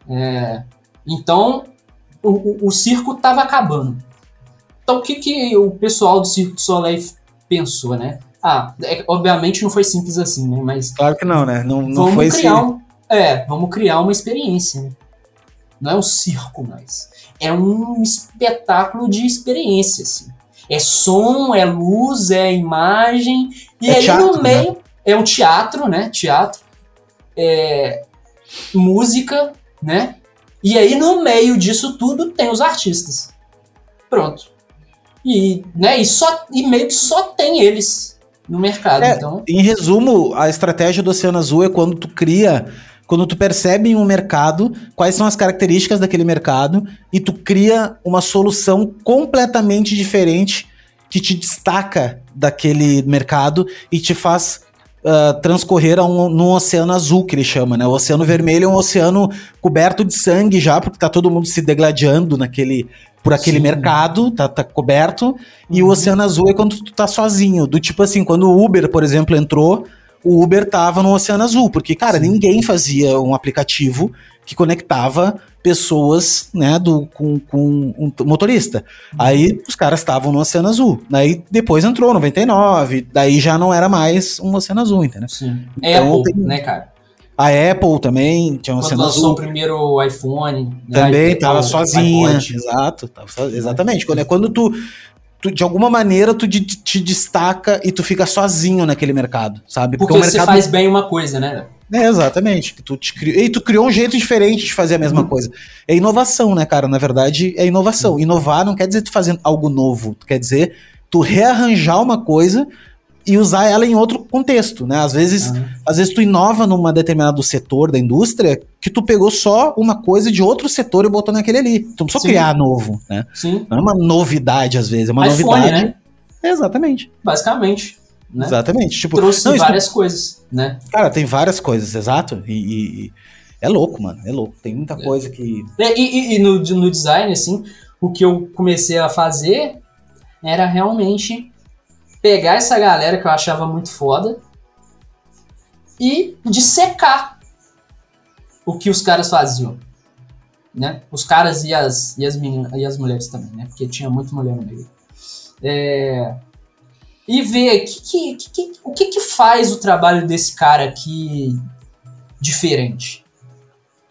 É, então, o, o, o circo estava acabando. Então, o que, que o pessoal do Circo de Soleil pensou, né? Ah, é, obviamente não foi simples assim, né? Mas. Claro que não, né? Não, não vamos foi criar um, É, vamos criar uma experiência, né? Não é um circo mais. É um espetáculo de experiência, assim. É som, é luz, é imagem. E é aí teatro, no meio né? é um teatro, né? Teatro. É, música, né? E aí no meio disso tudo tem os artistas. Pronto. E, né, e, só, e meio que só tem eles no mercado. É, então... Em resumo, a estratégia do Oceano Azul é quando tu cria quando tu percebe em um mercado quais são as características daquele mercado e tu cria uma solução completamente diferente que te destaca daquele mercado e te faz uh, transcorrer a um, num oceano azul, que ele chama, né? O oceano vermelho é um oceano coberto de sangue já, porque tá todo mundo se degladiando naquele por aquele Sim. mercado, tá, tá coberto, uhum. e o uhum. oceano azul é quando tu tá sozinho, do tipo assim, quando o Uber, por exemplo, entrou, o Uber tava no Oceano Azul, porque, cara, Sim. ninguém fazia um aplicativo que conectava pessoas, né, do, com, com um motorista. Uhum. Aí os caras estavam no Oceano Azul. Daí depois entrou 99, daí já não era mais um Oceano Azul, entendeu? Sim. Então, Apple, tem... né, cara? A Apple também tinha um Quando lançou o primeiro iPhone. Né, também né, tava sozinha. Exato, tava so... exatamente. Quando, é quando tu tu, de alguma maneira tu te, te, destaca e tu fica sozinho naquele mercado, sabe? Porque, Porque você mercado... faz bem uma coisa, né? É, exatamente. Tu te cri... E tu criou um jeito diferente de fazer a mesma uhum. coisa. É inovação, né, cara? Na verdade, é inovação. Uhum. Inovar não quer dizer tu fazer algo novo. Quer dizer tu rearranjar uma coisa e usar ela em outro contexto, né? Às vezes, uhum. às vezes tu inova numa determinado setor da indústria que tu pegou só uma coisa de outro setor e botou naquele ali. Tu não precisa criar novo, né? Sim. Não é uma novidade às vezes, é uma iPhone, novidade. Né? exatamente. Basicamente. Né? Exatamente. Tipo, Trouxe não, várias isso... coisas, né? Cara, tem várias coisas, exato. E, e, e, é louco, mano. É louco. Tem muita coisa que. É, e, e no, no design, assim, o que eu comecei a fazer era realmente pegar essa galera que eu achava muito foda e dissecar. o que os caras faziam. Né? Os caras e as, e as, meninas, e as mulheres também, né? Porque tinha muita mulher no meio. É, e ver que, que, que, o que, que faz o trabalho desse cara aqui diferente.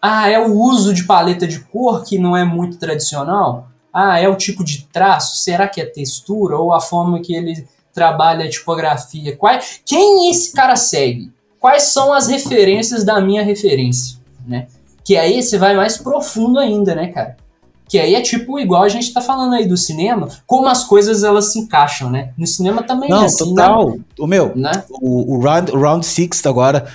Ah, é o uso de paleta de cor que não é muito tradicional? Ah, é o tipo de traço? Será que é textura? Ou a forma que ele trabalha a tipografia? Qual, quem esse cara segue? Quais são as referências da minha referência? Né? Que aí você vai mais profundo ainda, né, cara? Que aí é tipo igual a gente tá falando aí do cinema, como as coisas elas se encaixam, né? No cinema também Não, é assim, total. Né? O meu, Né? o, o Round, o Round Six agora,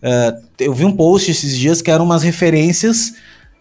é, eu vi um post esses dias que eram umas referências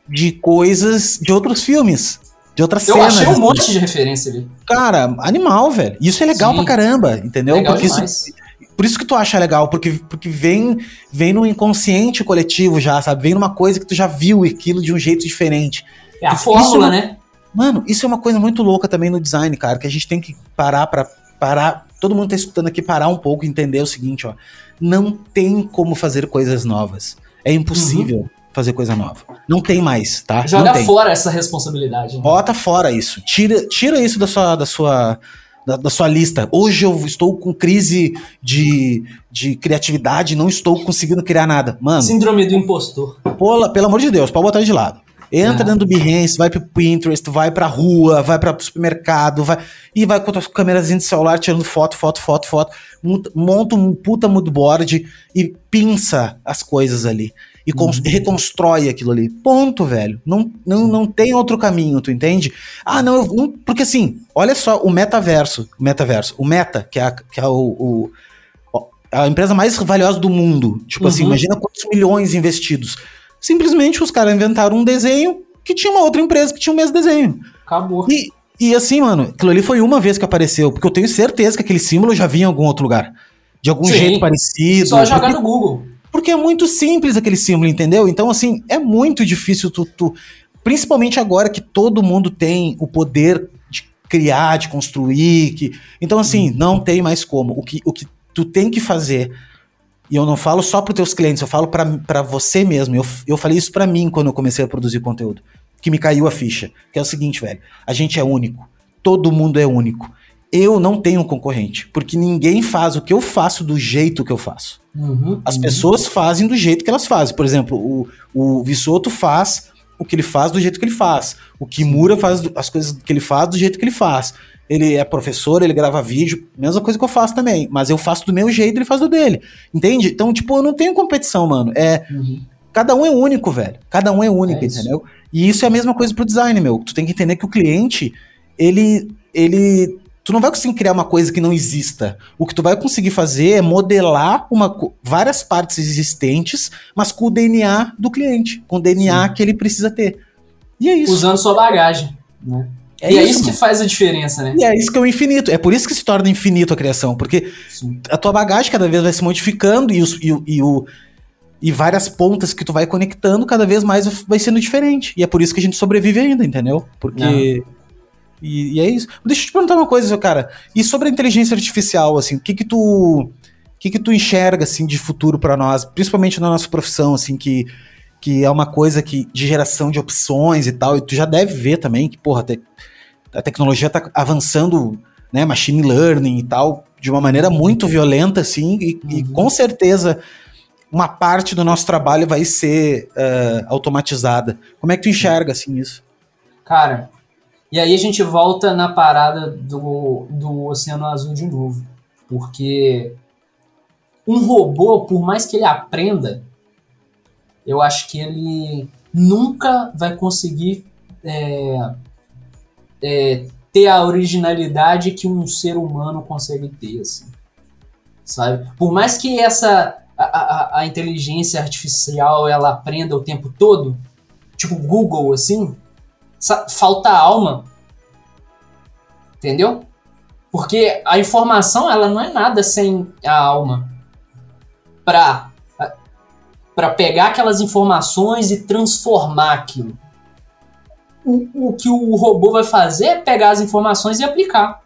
de coisas de outros filmes, de outras Eu cenas. achei um monte de referência ali. Cara, animal, velho. Isso é legal Sim. pra caramba, entendeu? Legal porque isso, por isso que tu acha legal, porque, porque vem, vem no inconsciente coletivo já, sabe? Vem numa coisa que tu já viu aquilo de um jeito diferente. É a Isso- fórmula, isso- né? Mano, isso é uma coisa muito louca também no design, cara, que a gente tem que parar pra parar. Todo mundo tá escutando aqui parar um pouco e entender o seguinte, ó. Não tem como fazer coisas novas. É impossível fazer coisa nova. Não tem mais, tá? Joga fora essa responsabilidade. Né? Bota fora isso. Tira, tira isso da sua, da sua, da, da sua lista. Hoje eu estou com crise de, de criatividade, não estou conseguindo criar nada. Mano, Síndrome do impostor. Pô, pelo amor de Deus, pode botar de lado. Entra Ah. dentro do Behance, vai pro Pinterest, vai pra rua, vai pra supermercado, vai e vai com as câmeras de celular tirando foto, foto, foto, foto. Monta um puta moodboard e pinça as coisas ali. E Uhum. reconstrói aquilo ali. Ponto, velho. Não, não, não tem outro caminho, tu entende? Ah, não, eu, não- porque assim, olha só o metaverso. O metaverso. O Meta, que é, a, que é o- o, a empresa mais valiosa do mundo. Tipo assim, Uhum. imagina quantos milhões investidos. Simplesmente os caras inventaram um desenho que tinha uma outra empresa que tinha o mesmo desenho. Acabou. E, e assim, mano, aquilo ali foi uma vez que apareceu, porque eu tenho certeza que aquele símbolo já vi em algum outro lugar. De algum Sim. jeito parecido. Só jogar porque, no Google. Porque é muito simples aquele símbolo, entendeu? Então, assim, é muito difícil tu, tu- Principalmente agora que todo mundo tem o poder de criar, de construir. Que, então, assim, Uhum. não tem mais como. O que, o que tu tem que fazer e eu não falo só para teus clientes, eu falo para você mesmo. Eu, eu falei isso para mim quando eu comecei a produzir conteúdo. Que me caiu a ficha. Que é o seguinte, velho. A gente é único. Todo mundo é único. Eu não tenho concorrente. Porque ninguém faz o que eu faço do jeito que eu faço. Uhum, As uhum. pessoas fazem do jeito que elas fazem. Por exemplo, o, o Vissoto faz o que ele faz do jeito que ele faz. O Kimura faz as coisas que ele faz do jeito que ele faz. Ele é professor, ele grava vídeo, mesma coisa que eu faço também. Mas eu faço do meu jeito, ele faz do dele. Entende? Então, tipo, eu não tenho competição, mano. É, Uhum. cada um é único, velho. Cada um é único, É entendeu? E isso é a mesma coisa pro design, meu. Tu tem que entender que o cliente, ele. ele tu não vai conseguir criar uma coisa que não exista. O que tu vai conseguir fazer é modelar uma, várias partes existentes, mas com o DNA do cliente, com o DNA Sim. que ele precisa ter. E é isso. Usando sua bagagem. Né? é e é isso, isso que mano. faz a diferença, né? E é isso que é o infinito. É por isso que se torna infinito a criação, porque Sim. a tua bagagem cada vez vai se modificando e, os, e, e, o, e várias pontas que tu vai conectando cada vez mais vai sendo diferente. E é por isso que a gente sobrevive ainda, entendeu? Porque. E, e é isso. Deixa eu te perguntar uma coisa, seu cara. E sobre a inteligência artificial, assim, o que que tu. O que que tu enxerga, assim, de futuro pra nós, principalmente na nossa profissão, assim, que, que é uma coisa que, de geração de opções e tal, e tu já deve ver também que, porra, te- a tecnologia tá avançando, né, machine learning e tal, de uma maneira muito violenta, assim, e, e Uhum. com certeza uma parte do nosso trabalho vai ser eh, automatizada. Como é que tu enxerga, assim, isso? Cara, e aí a gente volta na parada do, do Oceano Azul de novo. Porque um robô, por mais que ele aprenda, eu acho que ele nunca vai conseguir é, é, ter a originalidade que um ser humano consegue ter, assim. Sabe? Por mais que essa a, a, a inteligência artificial ela aprenda o tempo todo, tipo Google assim, falta alma. Entendeu? Porque a informação ela não é nada sem a alma. Pra, pra pegar aquelas informações e transformar aquilo. O, o que o robô vai fazer é pegar as informações e aplicar.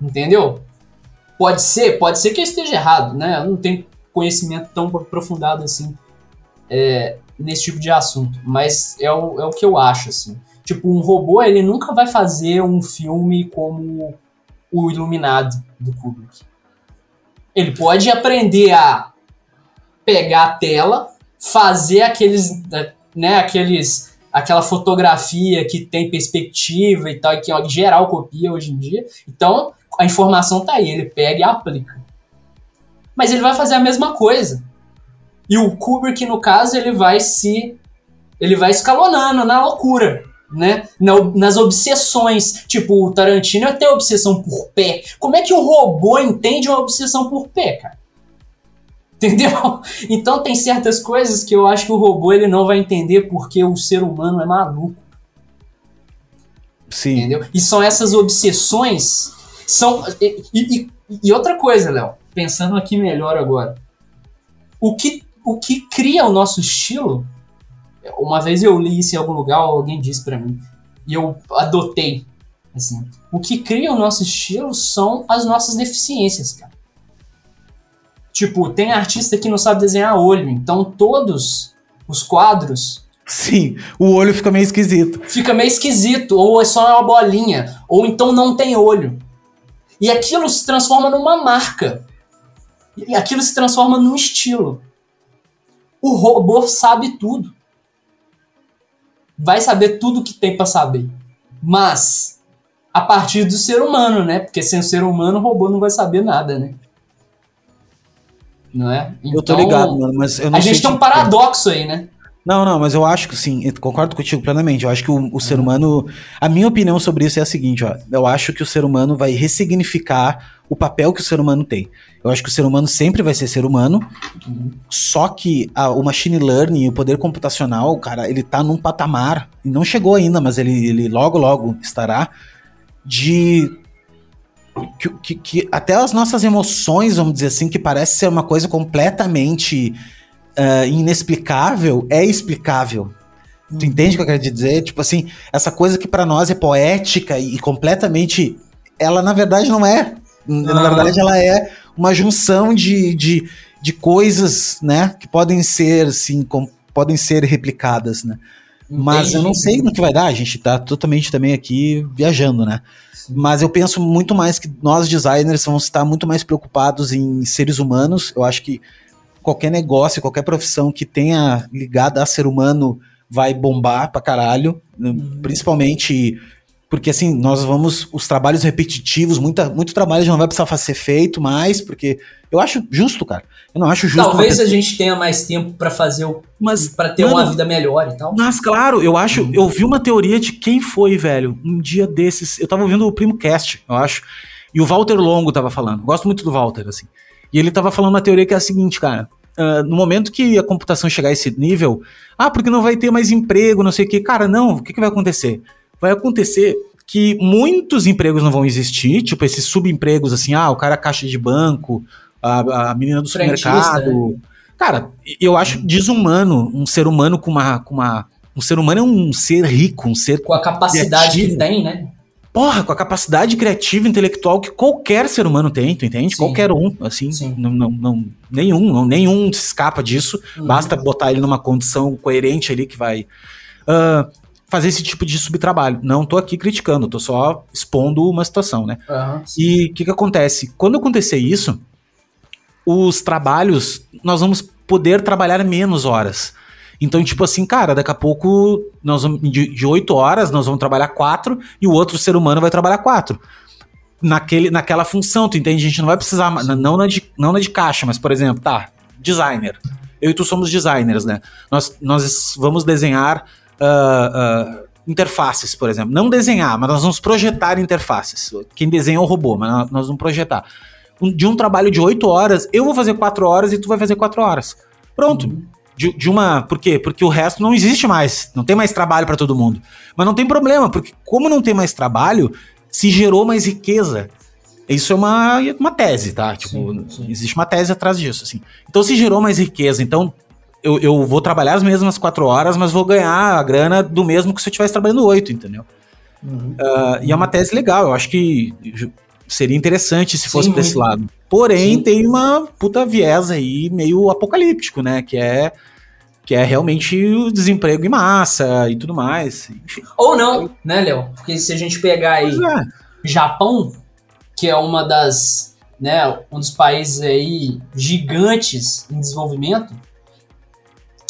Entendeu? Pode ser, pode ser que eu esteja errado, né? Eu não tenho conhecimento tão aprofundado assim. É, nesse tipo de assunto, mas é o, é o que eu acho, assim. Tipo, um robô, ele nunca vai fazer um filme como o Iluminado do Kubrick. Ele pode aprender a pegar a tela, fazer aqueles, né, aqueles, aquela fotografia que tem perspectiva e tal, e que ó, geral copia hoje em dia. Então, a informação tá aí, ele pega e aplica. Mas ele vai fazer a mesma coisa. E o Kubrick, no caso, ele vai se. Ele vai escalonando na loucura, né? Na, nas obsessões. Tipo, o Tarantino tem obsessão por pé. Como é que o robô entende uma obsessão por pé, cara? Entendeu? Então tem certas coisas que eu acho que o robô ele não vai entender porque o ser humano é maluco. Sim. Entendeu? E são essas obsessões. São. E, e, e outra coisa, Léo, pensando aqui melhor agora. O que o que cria o nosso estilo, uma vez eu li isso em algum lugar, alguém disse para mim, e eu adotei. Assim, o que cria o nosso estilo são as nossas deficiências, cara. Tipo, tem artista que não sabe desenhar olho, então todos os quadros. Sim, o olho fica meio esquisito. Fica meio esquisito, ou é só uma bolinha, ou então não tem olho. E aquilo se transforma numa marca. E aquilo se transforma num estilo. O robô sabe tudo. Vai saber tudo que tem para saber. Mas a partir do ser humano, né? Porque sem o ser humano, o robô não vai saber nada, né? Não é? Então, eu tô ligado, então, mano, mas eu não A gente tem um paradoxo aí, né? Não, não, mas eu acho que sim, concordo contigo plenamente. Eu acho que o, o ser humano. A minha opinião sobre isso é a seguinte, ó. Eu acho que o ser humano vai ressignificar o papel que o ser humano tem. Eu acho que o ser humano sempre vai ser ser humano, uhum. só que a, o machine learning, o poder computacional, cara, ele tá num patamar, não chegou ainda, mas ele, ele logo, logo estará, de. Que, que, que até as nossas emoções, vamos dizer assim, que parece ser uma coisa completamente uh, inexplicável, é explicável. Tu entende o que eu quero dizer? Tipo assim, essa coisa que para nós é poética e, e completamente. Ela na verdade não é. Na verdade, ela é uma junção de, de, de coisas, né? Que podem ser, sim, com, podem ser replicadas, né? Mas eu não sei no que vai dar, a gente tá totalmente também aqui viajando, né? Mas eu penso muito mais que nós designers vamos estar muito mais preocupados em seres humanos. Eu acho que qualquer negócio, qualquer profissão que tenha ligada a ser humano vai bombar pra caralho. Uhum. Principalmente porque assim, nós vamos. Os trabalhos repetitivos, muita, muito trabalho já não vai precisar ser feito mais, porque eu acho justo, cara. Eu não acho justo. Talvez a gente tenha mais tempo para fazer o. Mas. para ter mano, uma vida melhor e tal. Mas, claro, eu acho. Uhum. Eu vi uma teoria de quem foi, velho, um dia desses. Eu tava ouvindo o Primo Cast, eu acho. E o Walter Longo tava falando. Gosto muito do Walter, assim. E ele tava falando uma teoria que é a seguinte, cara. Uh, no momento que a computação chegar a esse nível, ah, porque não vai ter mais emprego, não sei o que. Cara, não, o que, que vai acontecer? Vai acontecer que muitos empregos não vão existir, tipo esses subempregos assim, ah, o cara caixa de banco, a, a menina do supermercado. Né? Cara, eu acho desumano um ser humano com uma, com uma. Um ser humano é um ser rico, um ser. Com a capacidade criativo. que tem, né? Porra, com a capacidade criativa intelectual que qualquer ser humano tem, tu entende? Sim. Qualquer um, assim, não, não, não, nenhum, não, nenhum escapa disso. Uhum. Basta botar ele numa condição coerente ali que vai. Uh, fazer esse tipo de subtrabalho. Não tô aqui criticando, tô só expondo uma situação, né? Uhum, e o que que acontece? Quando acontecer isso, os trabalhos, nós vamos poder trabalhar menos horas. Então, tipo assim, cara, daqui a pouco, nós vamos, de, de 8 horas, nós vamos trabalhar 4 e o outro ser humano vai trabalhar 4. Naquele, naquela função, tu entende? A gente não vai precisar, não na, de, não na de caixa, mas, por exemplo, tá, designer. Eu e tu somos designers, né? Nós, nós vamos desenhar uh, uh, interfaces, por exemplo. Não desenhar, mas nós vamos projetar interfaces. Quem desenha é o robô, mas nós vamos projetar. De um trabalho de 8 horas, eu vou fazer 4 horas e tu vai fazer 4 horas. Pronto. Uhum. De, de, uma. Por quê? Porque o resto não existe mais. Não tem mais trabalho para todo mundo. Mas não tem problema, porque como não tem mais trabalho, se gerou mais riqueza. Isso é uma, uma tese, tá? Tipo, sim, sim. existe uma tese atrás disso, assim. Então se gerou mais riqueza. Então eu, eu vou trabalhar as mesmas quatro horas, mas vou ganhar a grana do mesmo que se eu estivesse trabalhando oito, entendeu? Uhum. Uh, e é uma tese legal, eu acho que seria interessante se fosse Sim, pra esse lado. Porém, Sim. tem uma puta viés aí meio apocalíptico, né? Que é que é realmente o desemprego em massa e tudo mais. Enfim. Ou não, né, Léo? Porque se a gente pegar aí É. Japão, que é uma das, né, um dos países aí gigantes em desenvolvimento,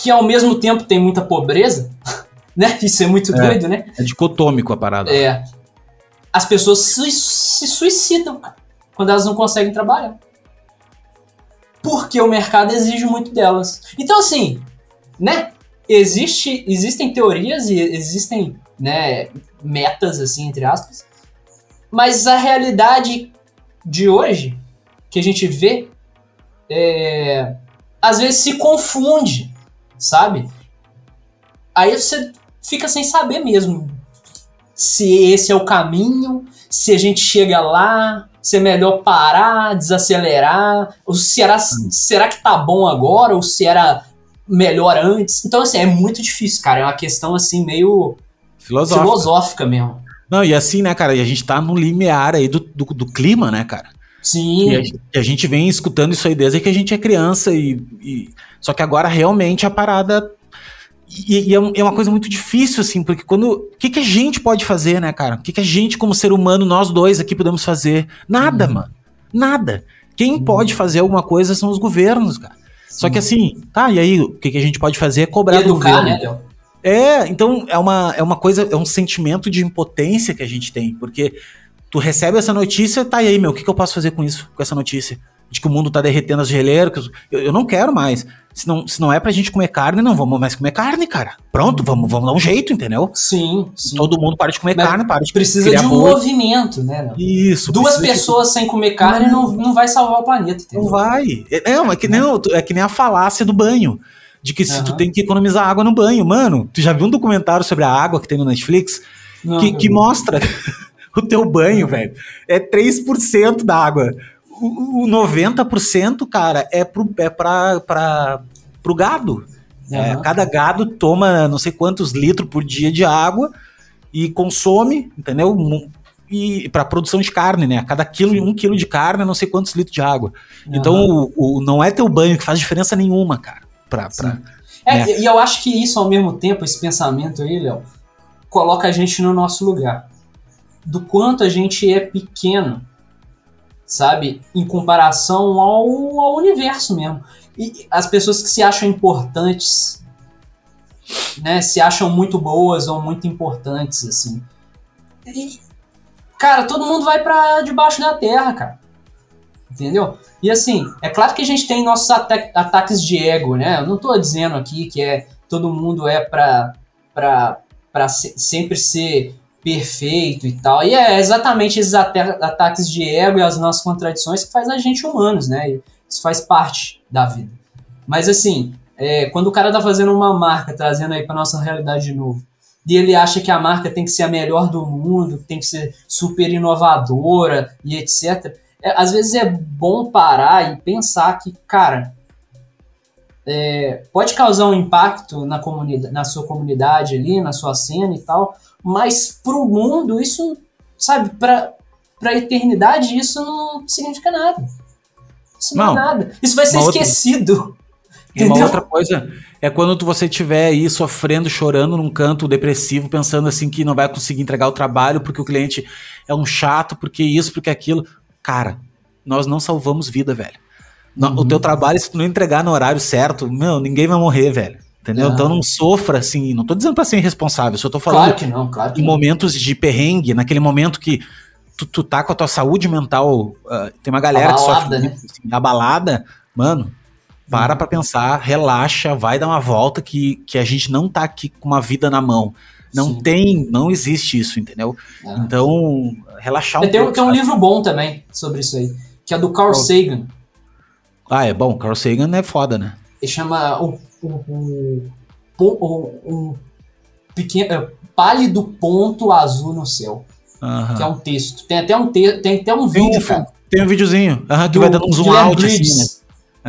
que ao mesmo tempo tem muita pobreza, né? Isso é muito É. doido, né? É dicotômico a parada. É. As pessoas se, se suicidam quando elas não conseguem trabalhar. Porque o mercado exige muito delas. Então, assim, né? Existe, existem teorias e existem né, metas, assim, entre aspas. Mas a realidade de hoje, que a gente vê, é, às vezes se confunde, sabe? Aí você fica sem saber mesmo se esse é o caminho, se a gente chega lá, se é melhor parar, desacelerar, ou se era, será que tá bom agora, ou se era melhor antes. Então, assim, é muito difícil, cara. É uma questão, assim, meio Filosófico. filosófica mesmo. Não, e assim, né, cara, e a gente tá no limiar aí do, do, do clima, né, cara? Sim. E a, gente- vem escutando isso aí desde que a gente é criança e, e- só que agora realmente a parada e, e é, é uma coisa muito difícil assim, porque quando o que, que a gente pode fazer, né, cara? O que, que a gente como ser humano, nós dois aqui podemos fazer? Nada, Uhum. mano. Nada. Quem pode fazer alguma coisa são os governos, cara. Só que assim, tá, e aí o que, que a gente pode fazer é cobrar do governo. né, Léo? É, então é uma, é uma coisa, é um sentimento de impotência que a gente tem, porque tu recebe essa notícia, tá, aí, meu, o que, que eu posso fazer com isso, com essa notícia? De que o mundo tá derretendo as geleiras, eu, eu não quero mais. Se não, se não é pra gente comer carne, não vamos mais comer carne, cara. Pronto, vamos, vamos dar um jeito, entendeu? Sim, sim. Todo mundo para de comer Mas carne, para de Precisa de um boi. movimento, né? Isso. Duas precisa de- pessoas sem comer carne não, não vai salvar o planeta, entendeu? Não vai. É, é, é que nem, é que nem a falácia do banho. De que se Aham. tu tem que economizar água no banho. Mano, tu já viu um documentário sobre a água que tem no Netflix? Não, que, que mostra o teu banho, velho. É 3% da água. O, o 90%, cara, é pro, é pra, pra, pro gado. É, cada gado toma não sei quantos litros por dia de água e consome, entendeu? E para produção de carne, né? Cada quilo, um quilo de carne, é não sei quantos litros de água. Então, Aham. o, o- não é teu banho que faz diferença nenhuma, cara. Pra, pra-. É, E eu acho que isso, ao mesmo tempo, esse pensamento aí, Léo, coloca a gente no nosso lugar. Do quanto a gente é pequeno, sabe? Em comparação ao, ao universo mesmo. E as pessoas que se acham importantes, né? Se acham muito boas ou muito importantes, assim. E, cara, todo mundo vai pra debaixo da terra, cara. Entendeu? E assim, é claro que a gente tem nossos ata- ataques de ego, né? Eu não tô dizendo aqui que é todo mundo é pra se- sempre ser perfeito e tal. E é exatamente esses ata- ataques de ego e as nossas contradições que faz a gente humanos, né? E isso faz parte da vida. Mas assim, é, quando o cara tá fazendo uma marca, trazendo aí pra nossa realidade de novo, e ele acha que a marca tem que ser a melhor do mundo, tem que ser super inovadora e etc. É, às vezes é bom parar e pensar que, cara, é, pode causar um impacto na, comunidade, na sua comunidade ali, na sua cena e tal, mas pro mundo isso, sabe, pra, pra eternidade isso não significa nada. Isso não, Não. é nada. Isso vai ser Uma outra- esquecido. E uma outra coisa é quando tu- você estiver aí sofrendo, chorando num canto depressivo, pensando assim que não vai conseguir entregar o trabalho porque o cliente é um chato, porque isso, porque aquilo. Cara, nós não salvamos vida, velho. No- O Uhum. teu trabalho, se tu não entregar no horário certo, meu, ninguém vai morrer, velho. Entendeu? Ah. Então não sofra assim. Não tô dizendo pra ser irresponsável, só tô falando Claro que não, claro que em não. momentos de perrengue, naquele momento que tu, tu tá com a tua saúde mental, ah, tem uma galera que Abalada, sofre né? assim, abalada, mano, para pra pensar, relaxa, vai dar uma volta que, que a gente não tá aqui com uma vida na mão. Não Sim. tem, não existe isso, entendeu? É. Então, relaxar um Tem, um- pouco. tem um sabe? livro bom também sobre isso aí, que é do Carl? Sagan. Ah, é bom, Carl Sagan é foda, né? Ele chama o, o, o, um pequeno, é, pálido ponto azul no céu, Aham. que é um texto. Tem até um, te, tem até um Tem vídeo, cara. tem um videozinho aham, que vai dando um zoom out, assim, né?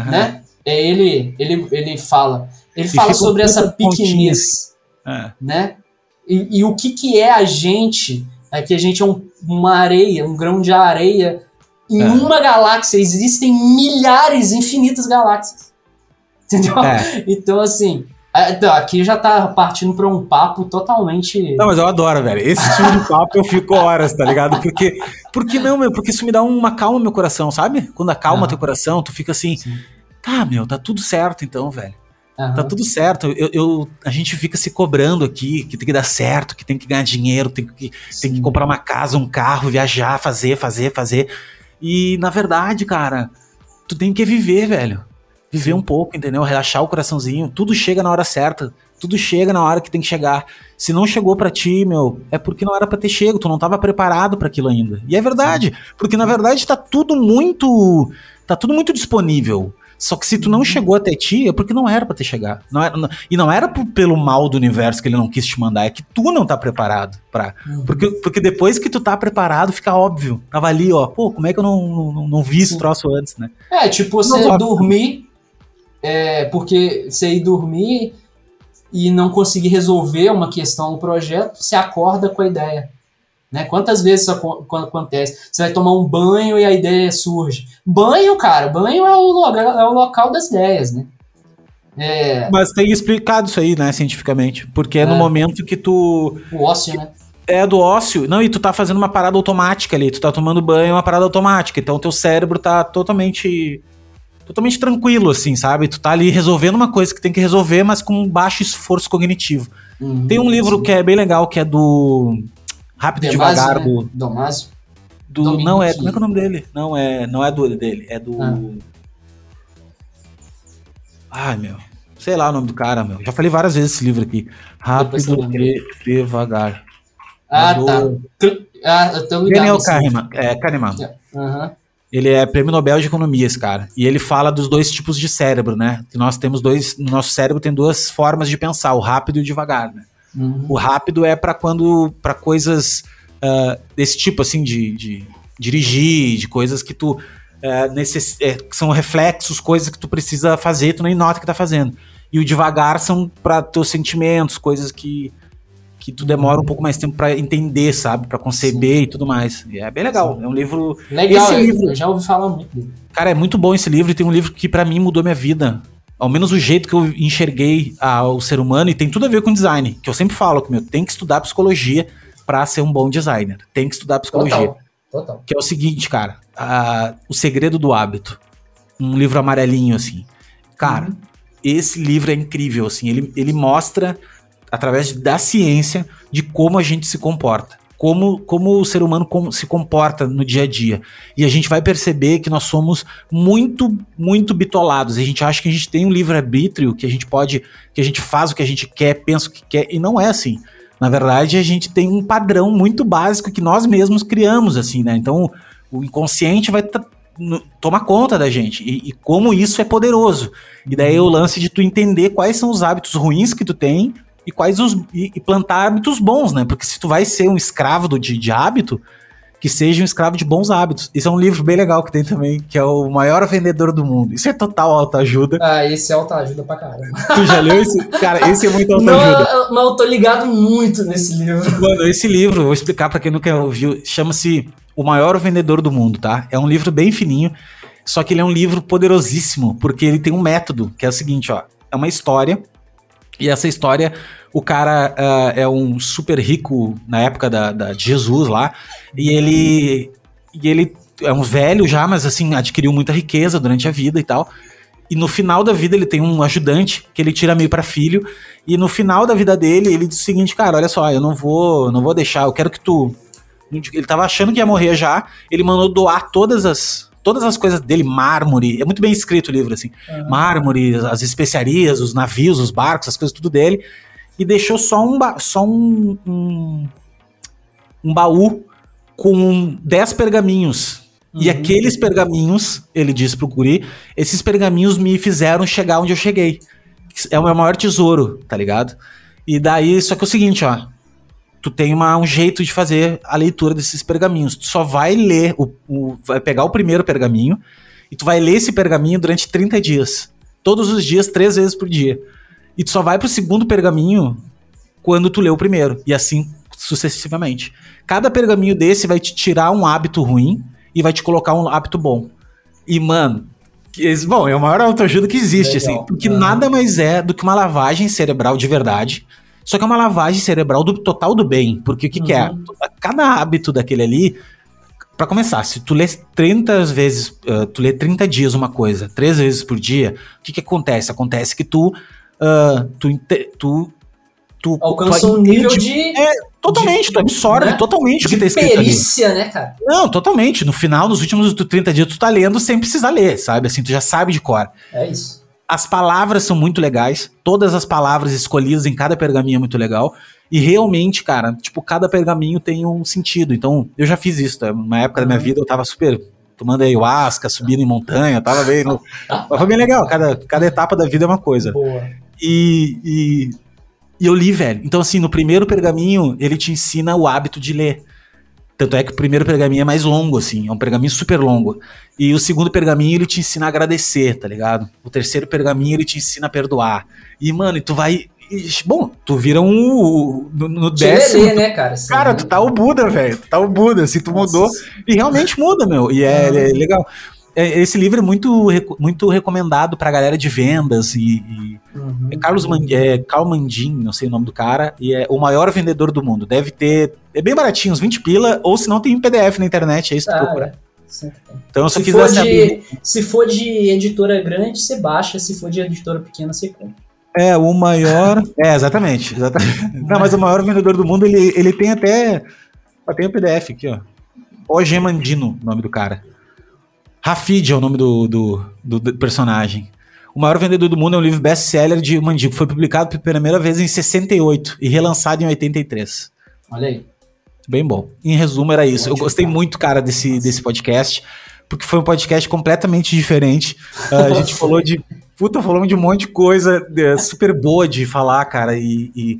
Aham. né? É ele, ele, ele fala. Ele E fala um sobre essa pequenez, É. né? E, e o que, que é a gente? É que a gente é um- uma areia, um grão de areia em É. uma galáxia. Existem milhares, infinitas galáxias. Entendeu? É. Então, assim, É, então, aqui já tá partindo pra um papo totalmente. Não, mas eu adoro, velho. Esse tipo de papo eu fico horas, tá ligado? Porque. Porque não, meu? Porque isso me dá uma calma no meu coração, sabe? Quando acalma teu coração, tu fica assim. Sim. Tá, meu, tá tudo certo então, velho. Uhum. Tá tudo certo. Eu, eu, a gente fica se cobrando aqui que tem que dar certo, que tem que ganhar dinheiro, tem que, tem que comprar uma casa, um carro, viajar, fazer, fazer, fazer. E na verdade, cara, tu tem que viver, velho. Viver Sim. um pouco, entendeu? Relaxar o coraçãozinho. Tudo chega na hora certa. Tudo chega na hora que tem que chegar. Se não chegou para ti, meu, é porque não era para ter chego. Tu não tava preparado para aquilo ainda. E é verdade, porque na verdade tá tudo muito, tá tudo muito disponível. Só que se tu não chegou até ti, é porque não era para ter chegado. Não era, não, e não era pelo mal do universo que ele não quis te mandar, é que tu não tá preparado para. Uhum. Porque, porque depois que tu tá preparado, fica óbvio. Tava ali, ó, pô, como é que eu não, não, não vi esse troço antes, né? É, tipo, você não, dormir, é, porque você ir dormir e não conseguir resolver uma questão no projeto, você acorda com a ideia. Né? Quantas vezes isso acontece? Você vai tomar um banho e a ideia surge. Banho, cara, banho é o, lugar, é o local das ideias, né? É... Mas tem explicado isso aí, né, cientificamente. Porque é, é no momento que tu. O ócio, né? É do ócio. Não, e tu tá fazendo uma parada automática ali. Tu tá tomando banho, é uma parada automática. Então o teu cérebro tá totalmente. Totalmente tranquilo, assim, sabe? Tu tá ali resolvendo uma coisa que tem que resolver, mas com baixo esforço cognitivo. Uhum, tem um livro sim. que é bem legal, que é do Rápido e Devagar né? do. Domásio? Do, não é, como é que é o nome dele? Não é, não é do dele, é do ah. Ai, meu. Sei lá o nome do cara, meu. Já falei várias vezes esse livro aqui. Rápido e devagar. Ah, é tá. Ah, eu tô ligado. Daniel Kahneman. É, Kahneman. Uhum. Ele é prêmio Nobel de Economia, esse cara. E ele fala dos dois tipos de cérebro, né? Que nós temos dois. No nosso cérebro tem duas formas de pensar, o rápido e o devagar, né? Uhum. O rápido é para quando para coisas uh, desse tipo assim de, de, dirigir, de coisas que tu uh, necess, é, que são reflexos, coisas que tu precisa fazer, tu nem nota que tá fazendo. E o devagar são para teus sentimentos, coisas que que tu demora um pouco mais tempo para entender, sabe, para conceber Sim. e tudo mais. E é bem legal. Sim. É um livro. Legal. Esse livro, eu já ouvi falar muito. Cara, é muito bom esse livro. E tem um livro que para mim mudou minha vida ao menos o jeito que eu enxerguei o ser humano, e tem tudo a ver com design, que eu sempre falo que meu, tem que estudar psicologia para ser um bom designer. Tem que estudar psicologia. Total, total. Que é o seguinte, cara, a, O Segredo do Hábito. Um livro amarelinho, assim. Cara, uhum. esse livro é incrível, assim. Ele, ele mostra, através da ciência, de como a gente se comporta como, como o ser humano se comporta no dia a dia. E a gente vai perceber que nós somos muito, muito bitolados. A gente acha que a gente tem um livre-arbítrio, que a gente pode, que a gente faz o que a gente quer, pensa o que quer, e não é assim. Na verdade, a gente tem um padrão muito básico que nós mesmos criamos, assim, né? Então, o inconsciente vai tomar conta da gente. E, e, como isso é poderoso. E daí o lance de tu entender quais são os hábitos ruins que tu tem e quais os e, e, plantar hábitos bons, né? Porque se tu vai ser um escravo do, de, de hábito, que seja um escravo de bons hábitos. Isso é um livro bem legal que tem também, que é o maior vendedor do mundo. Isso é total autoajuda. Ah, esse é autoajuda pra caramba. Tu já leu esse? Cara, esse é muito autoajuda. Não, mas eu tô ligado muito nesse livro. Mano, esse livro, vou explicar para quem nunca ouviu, chama-se O Maior Vendedor do Mundo, tá? É um livro bem fininho, só que ele é um livro poderosíssimo, porque ele tem um método, que é o seguinte, ó. É uma história e essa história, o cara uh, é um super rico na época da, da, de Jesus lá, e ele, e ele é um velho já, mas assim, adquiriu muita riqueza durante a vida e tal. E no final da vida ele tem um ajudante que ele tira meio para filho. E no final da vida dele, ele diz o seguinte, cara, olha só, eu não vou, não vou deixar, eu quero que tu. Ele tava achando que ia morrer já. Ele mandou doar todas as todas as coisas dele, mármore, é muito bem escrito o livro, assim. Uhum. Mármore, as especiarias, os navios, os barcos, as coisas tudo dele. E deixou só um, só um, um, um baú com 10 pergaminhos. Uhum. E aqueles pergaminhos, ele disse pro Guri, esses pergaminhos me fizeram chegar onde eu cheguei. É o meu maior tesouro, tá ligado? E daí, só que é o seguinte, ó tu tem uma, um jeito de fazer a leitura desses pergaminhos. Tu só vai ler, o, o, vai pegar o primeiro pergaminho e tu vai ler esse pergaminho durante 30 dias. Todos os dias, três vezes por dia. E tu só vai pro segundo pergaminho quando tu lê o primeiro. E assim sucessivamente. Cada pergaminho desse vai te tirar um hábito ruim e vai te colocar um hábito bom. E, mano, Bom, é o maior autoajuda que existe, Legal. assim. Porque nada mais é do que uma lavagem cerebral de verdade. Só que é uma lavagem cerebral do total do bem. Porque o que, uhum. que é? Uhum. Cada hábito daquele ali. Para começar, se tu lê 30 vezes, uh, tu lê 30 dias uma coisa, três vezes por dia, o que, que acontece? Acontece que tu, uh, tu, tu tu alcança tu, um nível de, é, totalmente, de, tu absorve né? totalmente o que tá escrito perícia, ali. né, cara? Não, totalmente. No final, nos últimos 30 dias, tu tá lendo sem precisar ler, sabe? Assim, tu já sabe de cor. É isso. As palavras são muito legais, todas as palavras escolhidas em cada pergaminho é muito legal. E realmente, cara, tipo, cada pergaminho tem um sentido. Então, eu já fiz isso, tá? Uma época uhum. da minha vida eu tava super tomando ayahuasca, subindo em montanha, tava bem. No... Mas foi bem legal, cada, cada etapa da vida é uma coisa. Boa. E, e e eu li, velho. Então, assim, no primeiro pergaminho, ele te ensina o hábito de ler. Tanto é que o primeiro pergaminho é mais longo, assim, é um pergaminho super longo. E o segundo pergaminho, ele te ensina a agradecer, tá ligado? O terceiro pergaminho, ele te ensina a perdoar. E, mano, e tu vai. Bom, tu vira um. No, no décimo. Ler, né, cara? Sim, cara, tu tá o Buda, velho. Tu tá o Buda, assim, tu Nossa. mudou. E realmente muda, meu. E é, é legal. É, esse livro é muito, muito recomendado pra galera de vendas e. e uhum. é Carlos Man, é, Carl Mandin, não sei o nome do cara, e é o maior vendedor do mundo. Deve ter. É bem baratinho, uns 20 pila, ou se não tem PDF na internet, é isso que ah, procura. É. Então, se, se quiser for saber... de, Se for de editora grande, você baixa, se for de editora pequena, você compra. É, o maior. é, exatamente. exatamente. Não, mas o maior vendedor do mundo, ele, ele tem até. Tem o PDF aqui, ó. O Mandino, o nome do cara. Rafid é o nome do, do, do, personagem. O maior vendedor do mundo é um livro best-seller de Mandico. Foi publicado pela primeira vez em 68 e relançado em 83. Olha aí. Bem bom. Em resumo, era isso. Eu gostei muito, cara, desse, desse podcast, porque foi um podcast completamente diferente. Uh, a gente falou de. Puta, falamos de um monte de coisa é, super boa de falar, cara. E, e,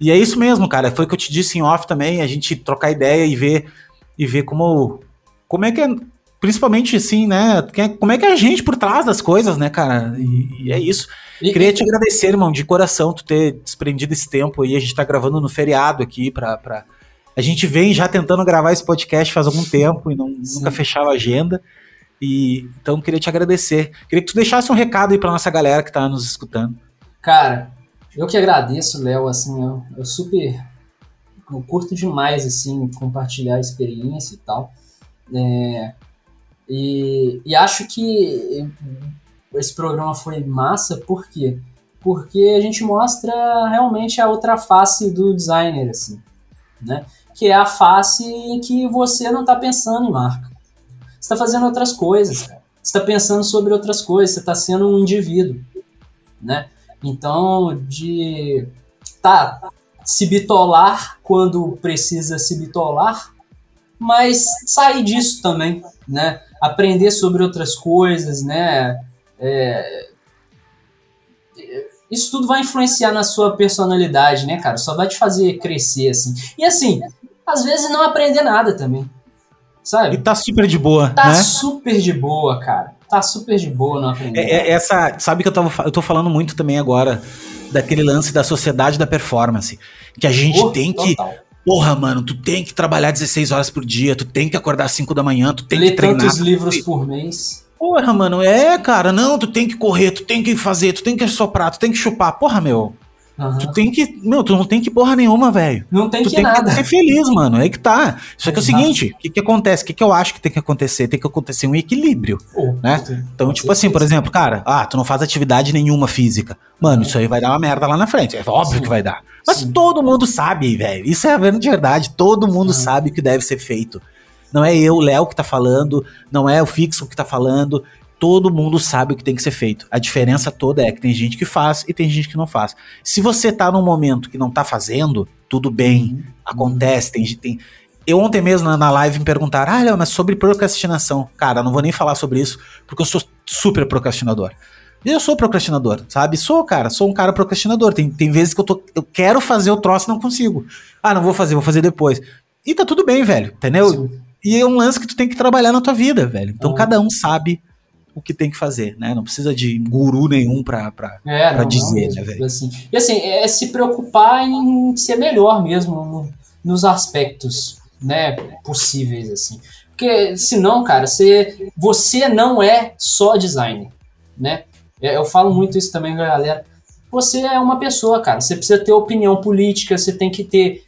e, é isso mesmo, cara. Foi o que eu te disse em off também, a gente trocar ideia e ver, e ver como, como é que é principalmente assim, né? Como é que é a gente por trás das coisas, né, cara? E, e é isso. E, Queria te agradecer, irmão, de coração, tu ter desprendido esse tempo aí. A gente tá gravando no feriado aqui pra. pra... A gente vem já tentando gravar esse podcast faz algum tempo e não, nunca fechava a agenda. E então queria te agradecer. Queria que tu deixasse um recado aí pra nossa galera que tá nos escutando. Cara, eu que agradeço, Léo, assim, eu, eu super eu curto demais, assim, compartilhar a experiência e tal. É, e, e acho que esse programa foi massa, por quê? Porque a gente mostra realmente a outra face do designer, assim, né? Que é a face em que você não está pensando em marca. Você está fazendo outras coisas, cara. Você está pensando sobre outras coisas, você está sendo um indivíduo, né? Então, de tá, se bitolar quando precisa se bitolar, mas sair disso também, né? Aprender sobre outras coisas, né? É, isso tudo vai influenciar na sua personalidade, né, cara? Só vai te fazer crescer, assim. E assim, às vezes não aprender nada também. Sabe? E tá super de boa, tá né? super de boa, cara. Tá super de boa não aprender. É, é, essa, sabe que eu, tava, eu tô falando muito também agora daquele lance da sociedade da performance. Que a gente oh, tem que total. Porra, mano, tu tem que trabalhar 16 horas por dia, tu tem que acordar às 5 da manhã, tu tem Lê que treinar. tantos livros por mês. Porra, mano, é, cara, não, tu tem que correr, tu tem que fazer, tu tem que soprar, tu tem que chupar. Porra, meu. Uhum. Tu tem que. Meu, tu não tem que porra nenhuma, velho. Não tem tu que tem nada. que ser feliz, mano. É que tá. Só que é o seguinte: o que, que acontece? O que, que eu acho que tem que acontecer? Tem que acontecer um equilíbrio. Oh, né? Então, tipo assim, por exemplo, cara, ah, tu não faz atividade nenhuma física. Mano, isso aí vai dar uma merda lá na frente. É óbvio Sim. que vai dar. Mas Sim. todo mundo sabe, velho. Isso é a verdade. Todo mundo uhum. sabe o que deve ser feito. Não é eu, Léo, que tá falando, não é o Fixo que tá falando. Todo mundo sabe o que tem que ser feito. A diferença toda é que tem gente que faz e tem gente que não faz. Se você tá num momento que não tá fazendo, tudo bem, uhum. acontece, tem, tem. Eu ontem mesmo na live me perguntaram, ah, Léo, mas sobre procrastinação. Cara, não vou nem falar sobre isso, porque eu sou super procrastinador. Eu sou procrastinador, sabe? Sou, cara, sou um cara procrastinador. Tem, tem vezes que eu, tô, eu quero fazer o troço e não consigo. Ah, não vou fazer, vou fazer depois. E tá tudo bem, velho, entendeu? Sim. E é um lance que tu tem que trabalhar na tua vida, velho. Então ah. cada um sabe o que tem que fazer, né? Não precisa de guru nenhum pra, pra, é, pra não, dizer, não, né, velho? Assim. E assim, é se preocupar em ser melhor mesmo no, nos aspectos, né, possíveis, assim. Porque senão, cara, você, você não é só designer, né? É, eu falo muito isso também galera. Você é uma pessoa, cara. Você precisa ter opinião política, você tem que ter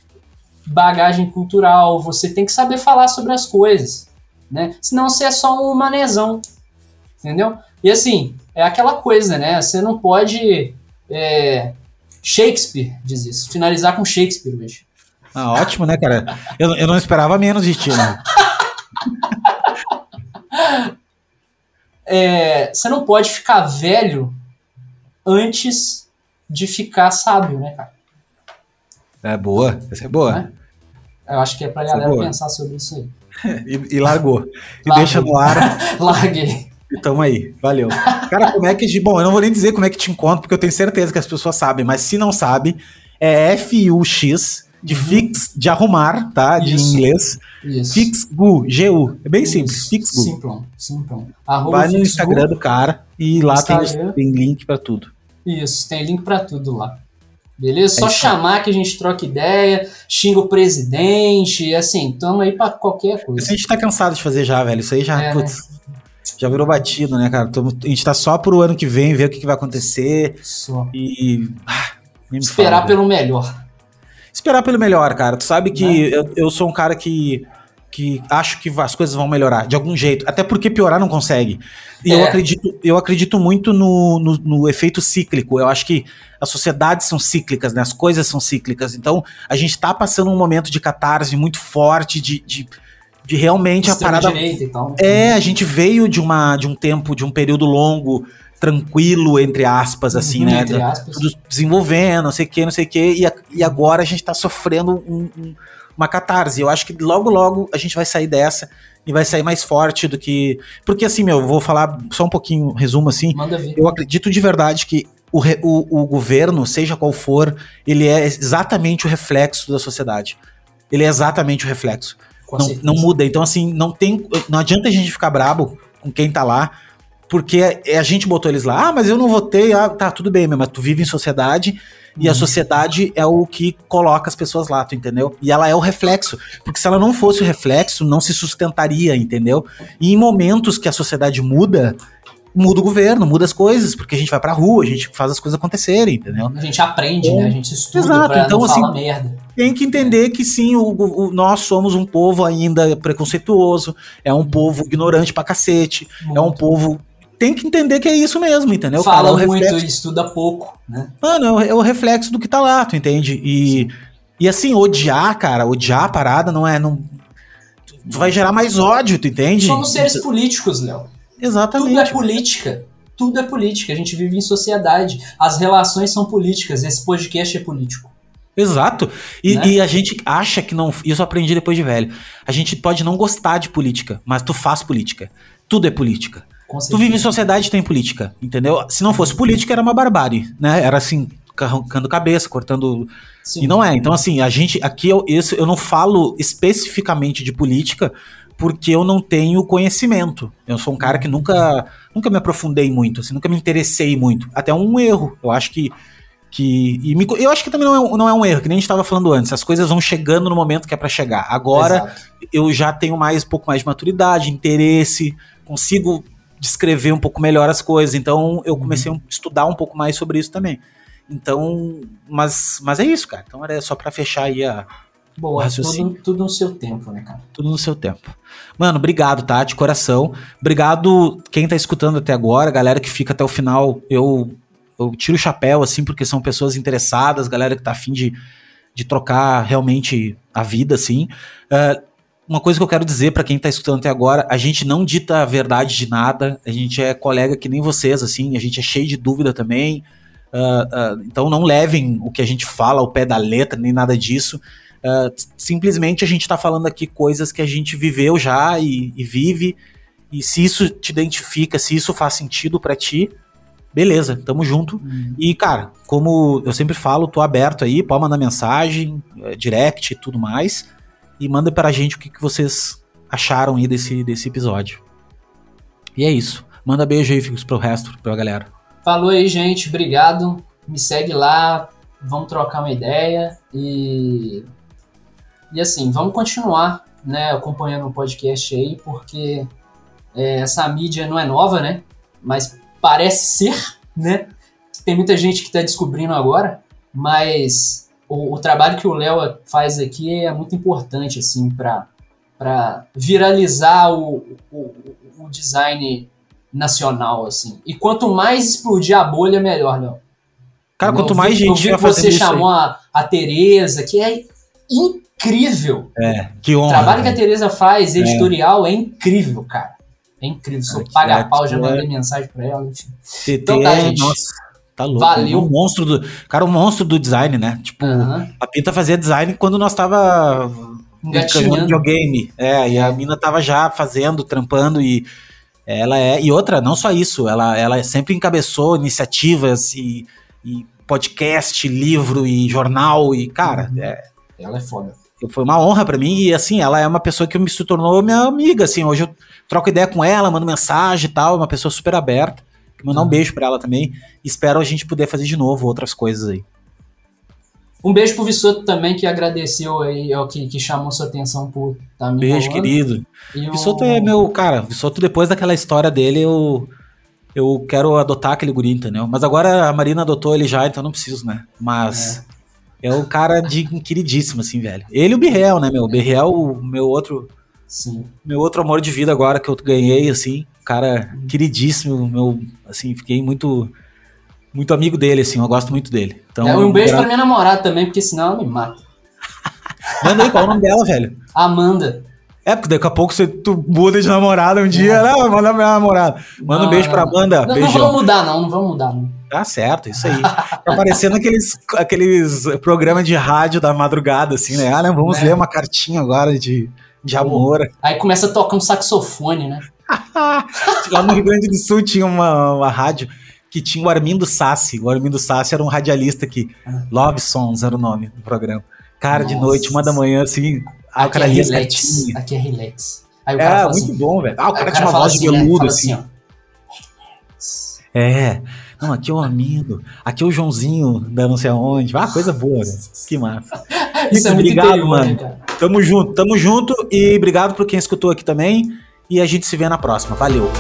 bagagem cultural, você tem que saber falar sobre as coisas, né? Senão você é só um manezão, entendeu? E assim, é aquela coisa, né? Você não pode. É, Shakespeare diz isso. Finalizar com Shakespeare hoje. Ah, ótimo, né, cara? Eu, eu não esperava menos de ti, né? é, você não pode ficar velho antes de ficar sábio, né, cara? É boa, essa é boa. Né? Eu acho que é pra essa é galera é pensar sobre isso aí. e, e, largou. E deixa no ar. Larguei. E tamo aí, valeu. Cara, como é que. Bom, eu não vou nem dizer como é que te encontro, porque eu tenho certeza que as pessoas sabem, mas se não sabe, é F-U-X de uhum. fix, de arrumar, tá? De Isso. inglês. Isso. Fixgu, G-U. É bem Isso. simples, Fixgu. Simplão, simplão. Vai no Instagram do cara e lá tem, tem, link para tudo. Isso, tem link para tudo lá. Beleza? É Só chamar que a gente troca ideia, xinga o presidente, assim, tamo aí pra qualquer coisa. Isso a gente tá cansado de fazer já, velho. Isso aí já, é, putz, né? Já virou batido, né, cara? A gente tá só pro ano que vem, ver o que, que vai acontecer. Só. E. Ah, Esperar fala, pelo melhor esperar pelo melhor, cara. Tu sabe que né? eu, eu sou um cara que que acho que as coisas vão melhorar de algum jeito, até porque piorar não consegue. E é. eu acredito, eu acredito muito no, no, no, efeito cíclico. Eu acho que as sociedades são cíclicas, né? As coisas são cíclicas. Então, a gente está passando um momento de catarse muito forte, de, de, de realmente a parada. Então. É, a gente veio de uma de um tempo, de um período longo tranquilo, entre aspas, assim, uhum, né? Aspas. Tudo desenvolvendo, não sei o que, não sei o que, e, e agora a gente tá sofrendo um, um, uma catarse. Eu acho que logo, logo a gente vai sair dessa e vai sair mais forte do que. Porque assim, meu, vou falar só um pouquinho, resumo assim. Eu acredito de verdade que o, o, o governo, seja qual for, ele é exatamente o reflexo da sociedade. Ele é exatamente o reflexo. Não, não, muda. Então, assim, não tem. Não adianta a gente ficar brabo com quem tá lá, porque a, a gente botou eles lá, ah, mas eu não votei, ah, tá, tudo bem, mas tu vive em sociedade uhum. e a uhum. sociedade é o que coloca as pessoas lá, tu entendeu? E ela é o reflexo, porque se ela não fosse o reflexo, não se sustentaria, entendeu? E em momentos que a sociedade muda, muda o governo, muda as coisas, porque a gente vai pra rua, a gente faz as coisas acontecerem, entendeu? A gente aprende, é. né? A gente estuda Exato. pra então, não assim, merda. Tem que entender que sim, o, o, nós somos um povo ainda preconceituoso, é um povo ignorante pra cacete, Muito. é um povo tem que entender que é isso mesmo, entendeu? Fala cara, é muito reflexo... estuda pouco, né? Mano, é o reflexo do que tá lá, tu entende? E, e assim, odiar, cara, odiar a parada não é. Não, tu vai gerar mais ódio, tu entende? Somos seres políticos, Léo. Exatamente. Tudo é política. Tudo é política. A gente vive em sociedade. As relações são políticas. Esse podcast é político. Exato. E, né? e, a gente acha que não. Isso eu aprendi depois de velho. A gente pode não gostar de política, mas tu faz política. Tudo é política. Tu vive em sociedade tem política, entendeu? Se não fosse política, era uma barbárie, né? Era assim, arrancando cabeça, cortando. Sim. E não é. Então, assim, a gente. Aqui eu, isso, eu não falo especificamente de política porque eu não tenho conhecimento. Eu sou um cara que nunca, nunca me aprofundei muito, assim, nunca me interessei muito. Até um erro. Eu acho que. que e me, eu acho que também não é, não é um erro, que nem a gente estava falando antes. As coisas vão chegando no momento que é para chegar. Agora Exato. eu já tenho mais um pouco mais de maturidade, interesse, consigo descrever um pouco melhor as coisas. Então eu uhum. comecei a estudar um pouco mais sobre isso também. Então, mas, mas é isso, cara. Então era só para fechar aí a. Boa, tudo, tudo no seu tempo, né, cara? Tudo no seu tempo. Mano, obrigado, tá? De coração. Obrigado quem tá escutando até agora, galera que fica até o final. Eu, eu tiro o chapéu, assim, porque são pessoas interessadas, galera que tá afim de, de trocar realmente a vida, assim. Uh, uma coisa que eu quero dizer para quem tá escutando até agora, a gente não dita a verdade de nada, a gente é colega que nem vocês, assim, a gente é cheio de dúvida também. Uh, uh, então não levem o que a gente fala ao pé da letra, nem nada disso. Uh, simplesmente a gente está falando aqui coisas que a gente viveu já e, e, vive. E se isso te identifica, se isso faz sentido para ti, beleza, tamo junto. Uhum. E, cara, como eu sempre falo, tô aberto aí, pode mandar mensagem, eh, direct e tudo mais e manda pra gente o que, que vocês acharam aí desse, desse episódio. E é isso. Manda beijo aí Ficos, pro resto, pra galera. Falou aí, gente. Obrigado. Me segue lá. Vamos trocar uma ideia. E. E assim, vamos continuar né, acompanhando o podcast aí, porque é, essa mídia não é nova, né? Mas parece ser, né? Tem muita gente que está descobrindo agora, mas o, o trabalho que o Léo faz aqui é muito importante, assim, para viralizar o, o, o design nacional, assim. E quanto mais explodir a bolha, melhor, Léo. Cara, quanto mais vi, gente vai fazer Você chamou a, a Tereza, que é incrível. É, que honra. O trabalho que a Tereza faz, é. editorial, é, é incrível, cara. É incrível. Sou paga pau, já mandei mensagem pra ela, enfim. TT, então tá, gente. Nossa. Tá louco. Valeu. Um monstro do, cara, um monstro do design, né? Tipo, a Pinta fazia design quando nós tava engatinhando videogame. É, e a mina tava já fazendo, trampando e ela é e outra, não só isso, ela ela sempre encabeçou iniciativas e e podcast, livro e jornal e, cara, uhum. é, ela é foda. Foi uma honra para mim e, assim, ela é uma pessoa que me se tornou minha amiga, assim, hoje eu troco ideia com ela, mando mensagem e tal, é uma pessoa super aberta. Mandar um beijo para ela também. Espero a gente poder fazer de novo outras coisas aí. Um beijo pro Vissoto também, que agradeceu aí, é o que, que chamou sua atenção por estar tá me Beijo, querido. E Vissoto o... é meu, cara, Vissoto depois daquela história dele, eu eu quero adotar aquele guri, entendeu? Mas agora a Marina adotou ele já, então não preciso, né? Mas é, é o cara de queridíssimo, assim, velho. Ele e o Birrell, né, meu? O Birrell, meu outro. Sim. Meu outro amor de vida agora que eu ganhei, assim. Cara queridíssimo, meu. Assim, fiquei muito. Muito amigo dele, assim, eu gosto muito dele. Então, é, um beijo pra minha namorada também, porque senão ela me mata. Manda aí, qual o nome dela, velho? Amanda. É, porque daqui a pouco você tu muda de namorada um dia, não, manda minha namorada. Manda não, um beijo pra Amanda. Não, não vamos mudar, não, não vamos mudar, não. Tá certo, isso aí. Tá parecendo aqueles, aqueles programas de rádio da madrugada, assim, né? Ah, não, vamos é. ler uma cartinha agora de, de amor. Aí começa a tocar um saxofone, né? Lá no Rio Grande do Sul tinha uma, uma rádio que tinha o Armindo Sassi. O Armindo Sassi era um radialista que. Ah. Love Songs era o nome do programa. Cara, Nossa. de noite, uma da manhã, assim, ah, o cara é relax. Aqui é relax. Aí o cara é, muito assim, bom, velho. Ah, o cara, tinha uma voz de veludo, né? assim. assim é. Não, aqui é o Amido. Aqui é o Joãozinho da não sei aonde. Ah, coisa boa, né? Que massa. Isso é muito obrigado, interior, mano. Né, cara? Tamo junto, tamo junto. E obrigado por quem escutou aqui também. E a gente se vê na próxima. Valeu.